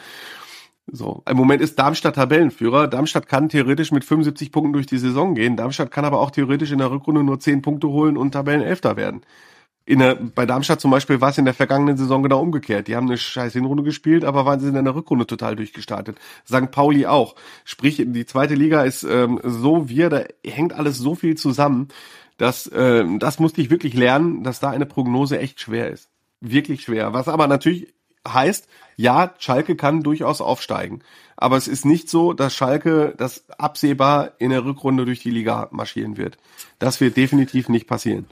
So, im Moment ist Darmstadt Tabellenführer. Darmstadt kann theoretisch mit 75 Punkten durch die Saison gehen. Darmstadt kann aber auch theoretisch in der Rückrunde nur 10 Punkte holen und Tabellenelfter werden. In der, bei Darmstadt zum Beispiel war es in der vergangenen Saison genau umgekehrt. Die haben eine scheiß Hinrunde gespielt, aber waren sie in der Rückrunde total durchgestartet. St. Pauli auch. Sprich, die zweite Liga ist ähm, so wir, da hängt alles so viel zusammen, dass äh, das musste ich wirklich lernen, dass da eine Prognose echt schwer ist. Wirklich schwer. Was aber natürlich heißt, ja, Schalke kann durchaus aufsteigen. Aber es ist nicht so, dass Schalke das absehbar in der Rückrunde durch die Liga marschieren wird. Das wird definitiv nicht passieren.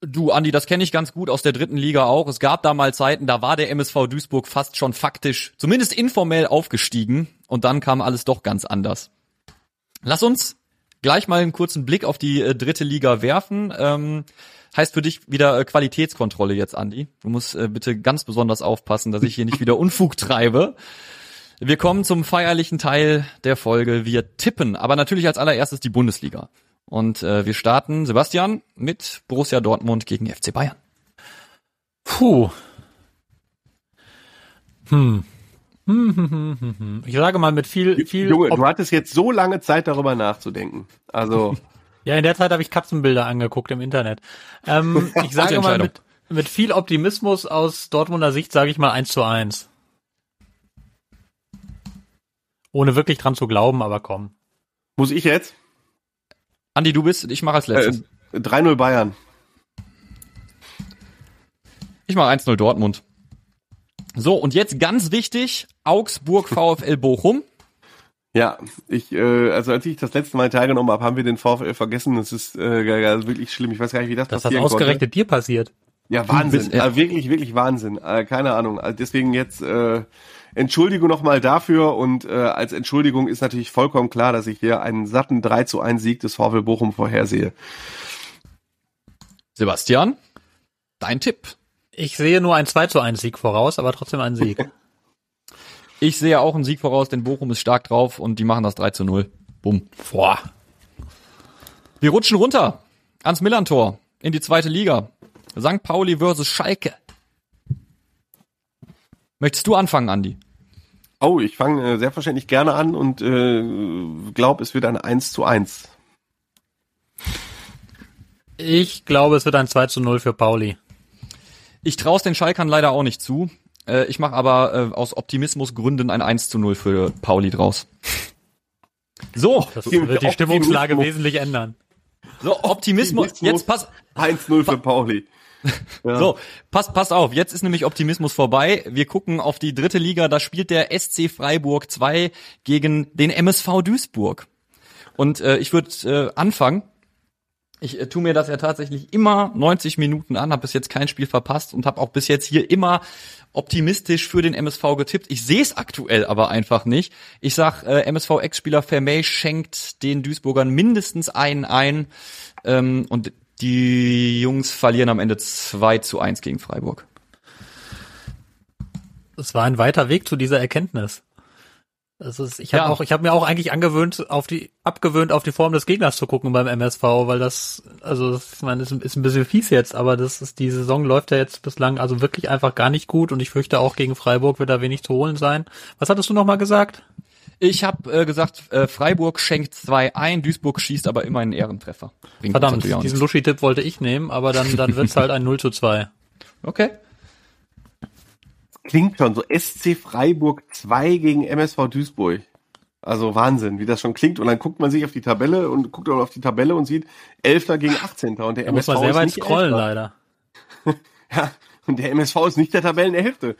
Du, Andi, das kenne ich ganz gut aus der dritten Liga auch. Es gab da mal Zeiten, da war der MSV Duisburg fast schon faktisch, zumindest informell aufgestiegen. Und dann kam alles doch ganz anders. Lass uns gleich mal einen kurzen Blick auf die äh, dritte Liga werfen. Ähm, heißt für dich wieder äh, Qualitätskontrolle jetzt, Andi. Du musst äh, bitte ganz besonders aufpassen, dass ich hier nicht wieder Unfug treibe. Wir kommen zum feierlichen Teil der Folge. Wir tippen, aber natürlich als allererstes die Bundesliga. Und äh, wir starten, Sebastian, mit Borussia Dortmund gegen FC Bayern. Puh. Hm. Hm, hm, hm, hm, hm. Ich sage mal mit viel, viel. Junge, du hattest jetzt so lange Zeit darüber nachzudenken. Also. Ja, in der Zeit habe ich Katzenbilder angeguckt im Internet. Ähm, ich sage mal mit, mit viel Optimismus aus Dortmunder Sicht sage ich mal eins zu eins. Ohne wirklich dran zu glauben, aber komm. Muss ich jetzt? Andi, du bist, ich mache als letztes. Äh, 3-0 Bayern. Ich mache 1-0 Dortmund. So, und jetzt ganz wichtig, Augsburg VfL Bochum. Ja, ich, äh, also als ich das letzte Mal teilgenommen habe, haben wir den VfL vergessen. Das ist äh, also wirklich schlimm. Ich weiß gar nicht, wie das Dass passieren das ausgerechnet konnte. dir passiert. Ja, Wahnsinn. Bist, ja. Also wirklich, wirklich Wahnsinn. Äh, keine Ahnung. Also deswegen jetzt äh, Entschuldigung nochmal dafür und äh, als Entschuldigung ist natürlich vollkommen klar, dass ich hier einen satten 3 zu 1 Sieg des VfL Bochum vorhersehe. Sebastian, dein Tipp. Ich sehe nur ein 2 zu 1 Sieg voraus, aber trotzdem einen Sieg. Ich sehe auch einen Sieg voraus, denn Bochum ist stark drauf und die machen das 3 zu 0. Bumm. Boah. Wir rutschen runter ans Millantor in die zweite Liga. St. Pauli versus Schalke. Möchtest du anfangen, Andi? Oh, ich fange äh, selbstverständlich gerne an und äh, glaube, es wird ein 1 zu 1. Ich glaube, es wird ein 2 zu 0 für Pauli. Ich traue es den Schalkern leider auch nicht zu. Äh, ich mache aber äh, aus Optimismusgründen ein 1 zu 0 für Pauli draus. So. Das wird die Stimmungslage wesentlich ändern. So, Optimismus. Optimismus jetzt pass. 1-0 für Pauli. Ja. So, passt, passt auf. Jetzt ist nämlich Optimismus vorbei. Wir gucken auf die dritte Liga. Da spielt der SC Freiburg 2 gegen den MSV Duisburg. Und äh, ich würde äh, anfangen ich äh, tue mir das ja tatsächlich immer 90 Minuten an, habe bis jetzt kein Spiel verpasst und habe auch bis jetzt hier immer optimistisch für den MSV getippt. Ich sehe es aktuell aber einfach nicht. Ich sag, äh, MSV-Ex-Spieler Vermey schenkt den Duisburgern mindestens einen ein ähm, und die Jungs verlieren am Ende 2 zu 1 gegen Freiburg. Es war ein weiter Weg zu dieser Erkenntnis. Das ist, ich habe ja. auch, ich habe mir auch eigentlich angewöhnt, auf die, abgewöhnt, auf die Form des Gegners zu gucken beim MSV, weil das, also ich meine, ist, ist ein bisschen fies jetzt, aber das ist, die Saison läuft ja jetzt bislang also wirklich einfach gar nicht gut und ich fürchte auch gegen Freiburg wird da wenig zu holen sein. Was hattest du nochmal gesagt? Ich habe äh, gesagt, äh, Freiburg schenkt zwei ein, Duisburg schießt aber immer einen Ehrentreffer. Bringt Verdammt, diesen Luschi-Tipp wollte ich nehmen, aber dann, dann wird's halt ein 0 zu 2. Okay klingt schon so SC Freiburg 2 gegen MSV Duisburg. Also Wahnsinn, wie das schon klingt. Und dann guckt man sich auf die Tabelle und guckt auch auf die Tabelle und sieht 11. gegen 18. Und der da MSV muss man sehr weit scrollen, leider. ja, und der MSV ist nicht der Tabellenhälfte.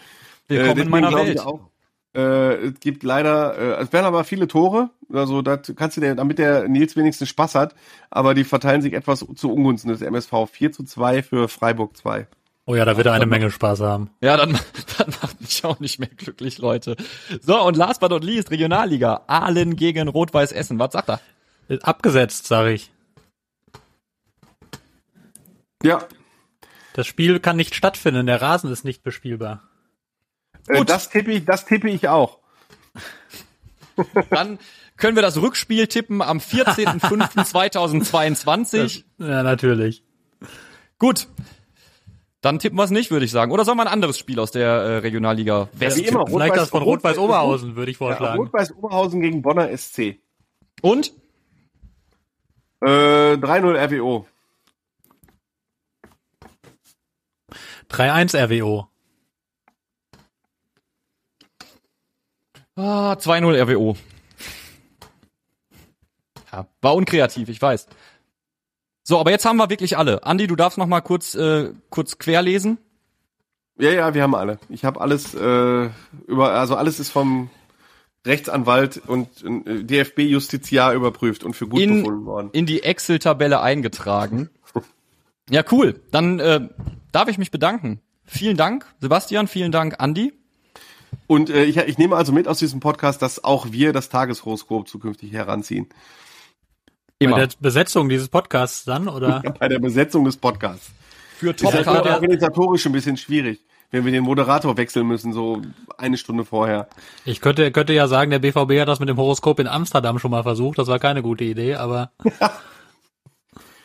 Willkommen äh, in meiner Welt. Auch, äh, es gibt leider, äh, es werden aber viele Tore, also da kannst du dir, damit der Nils wenigstens Spaß hat, aber die verteilen sich etwas zu Ungunsten des MSV. 4 zu 2 für Freiburg 2. Oh ja, da wird er eine Menge Spaß haben. Ja, dann, dann macht mich auch nicht mehr glücklich, Leute. So, und last but not least, Regionalliga. Aalen gegen Rot-Weiß Essen. Was sagt er? Abgesetzt, sage ich. Ja. Das Spiel kann nicht stattfinden, der Rasen ist nicht bespielbar. Äh, das tippe ich, das tippe ich auch. Dann können wir das Rückspiel tippen am 14.05.2022. ja, natürlich. Gut. Dann tippen wir es nicht, würde ich sagen. Oder soll man ein anderes Spiel aus der äh, Regionalliga West ja, immer, Vielleicht das von Rot-Weiß Oberhausen, würde ich vorschlagen. Ja, Rot-Weiß Oberhausen gegen Bonner SC. Und? Äh, 3-0 RWO. 3-1 RWO. Ah, 2-0 RWO. Ja, war unkreativ, ich weiß. So, aber jetzt haben wir wirklich alle. Andi, du darfst noch mal kurz äh, kurz querlesen. Ja, ja, wir haben alle. Ich habe alles äh, über, also alles ist vom Rechtsanwalt und äh, DFB-Justiziar überprüft und für gut in, befunden worden. In die Excel-Tabelle eingetragen. ja, cool. Dann äh, darf ich mich bedanken. Vielen Dank, Sebastian. Vielen Dank, Andi. Und äh, ich, ich nehme also mit aus diesem Podcast, dass auch wir das Tageshoroskop zukünftig heranziehen. Immer. Bei der Besetzung dieses Podcasts dann, oder? Ja, bei der Besetzung des Podcasts. Für Top ist halt organisatorisch ein bisschen schwierig, wenn wir den Moderator wechseln müssen, so eine Stunde vorher. Ich könnte, könnte ja sagen, der BVB hat das mit dem Horoskop in Amsterdam schon mal versucht. Das war keine gute Idee, aber.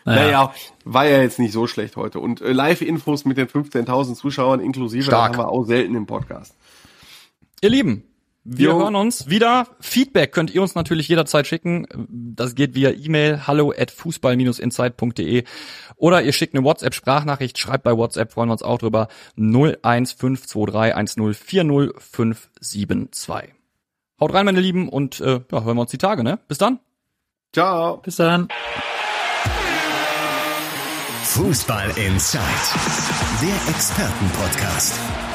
naja. naja, war ja jetzt nicht so schlecht heute. Und äh, Live-Infos mit den 15.000 Zuschauern inklusive, Stark. haben wir auch selten im Podcast. Ihr Lieben, wir jo. hören uns wieder. Feedback könnt ihr uns natürlich jederzeit schicken. Das geht via E-Mail hallo at fußball-insight.de oder ihr schickt eine WhatsApp-Sprachnachricht, schreibt bei WhatsApp, freuen wir uns auch drüber 0152310407572. Haut rein, meine Lieben, und äh, ja, hören wir uns die Tage, ne? Bis dann. Ciao. Bis dann. Fußball Inside, der Expertenpodcast.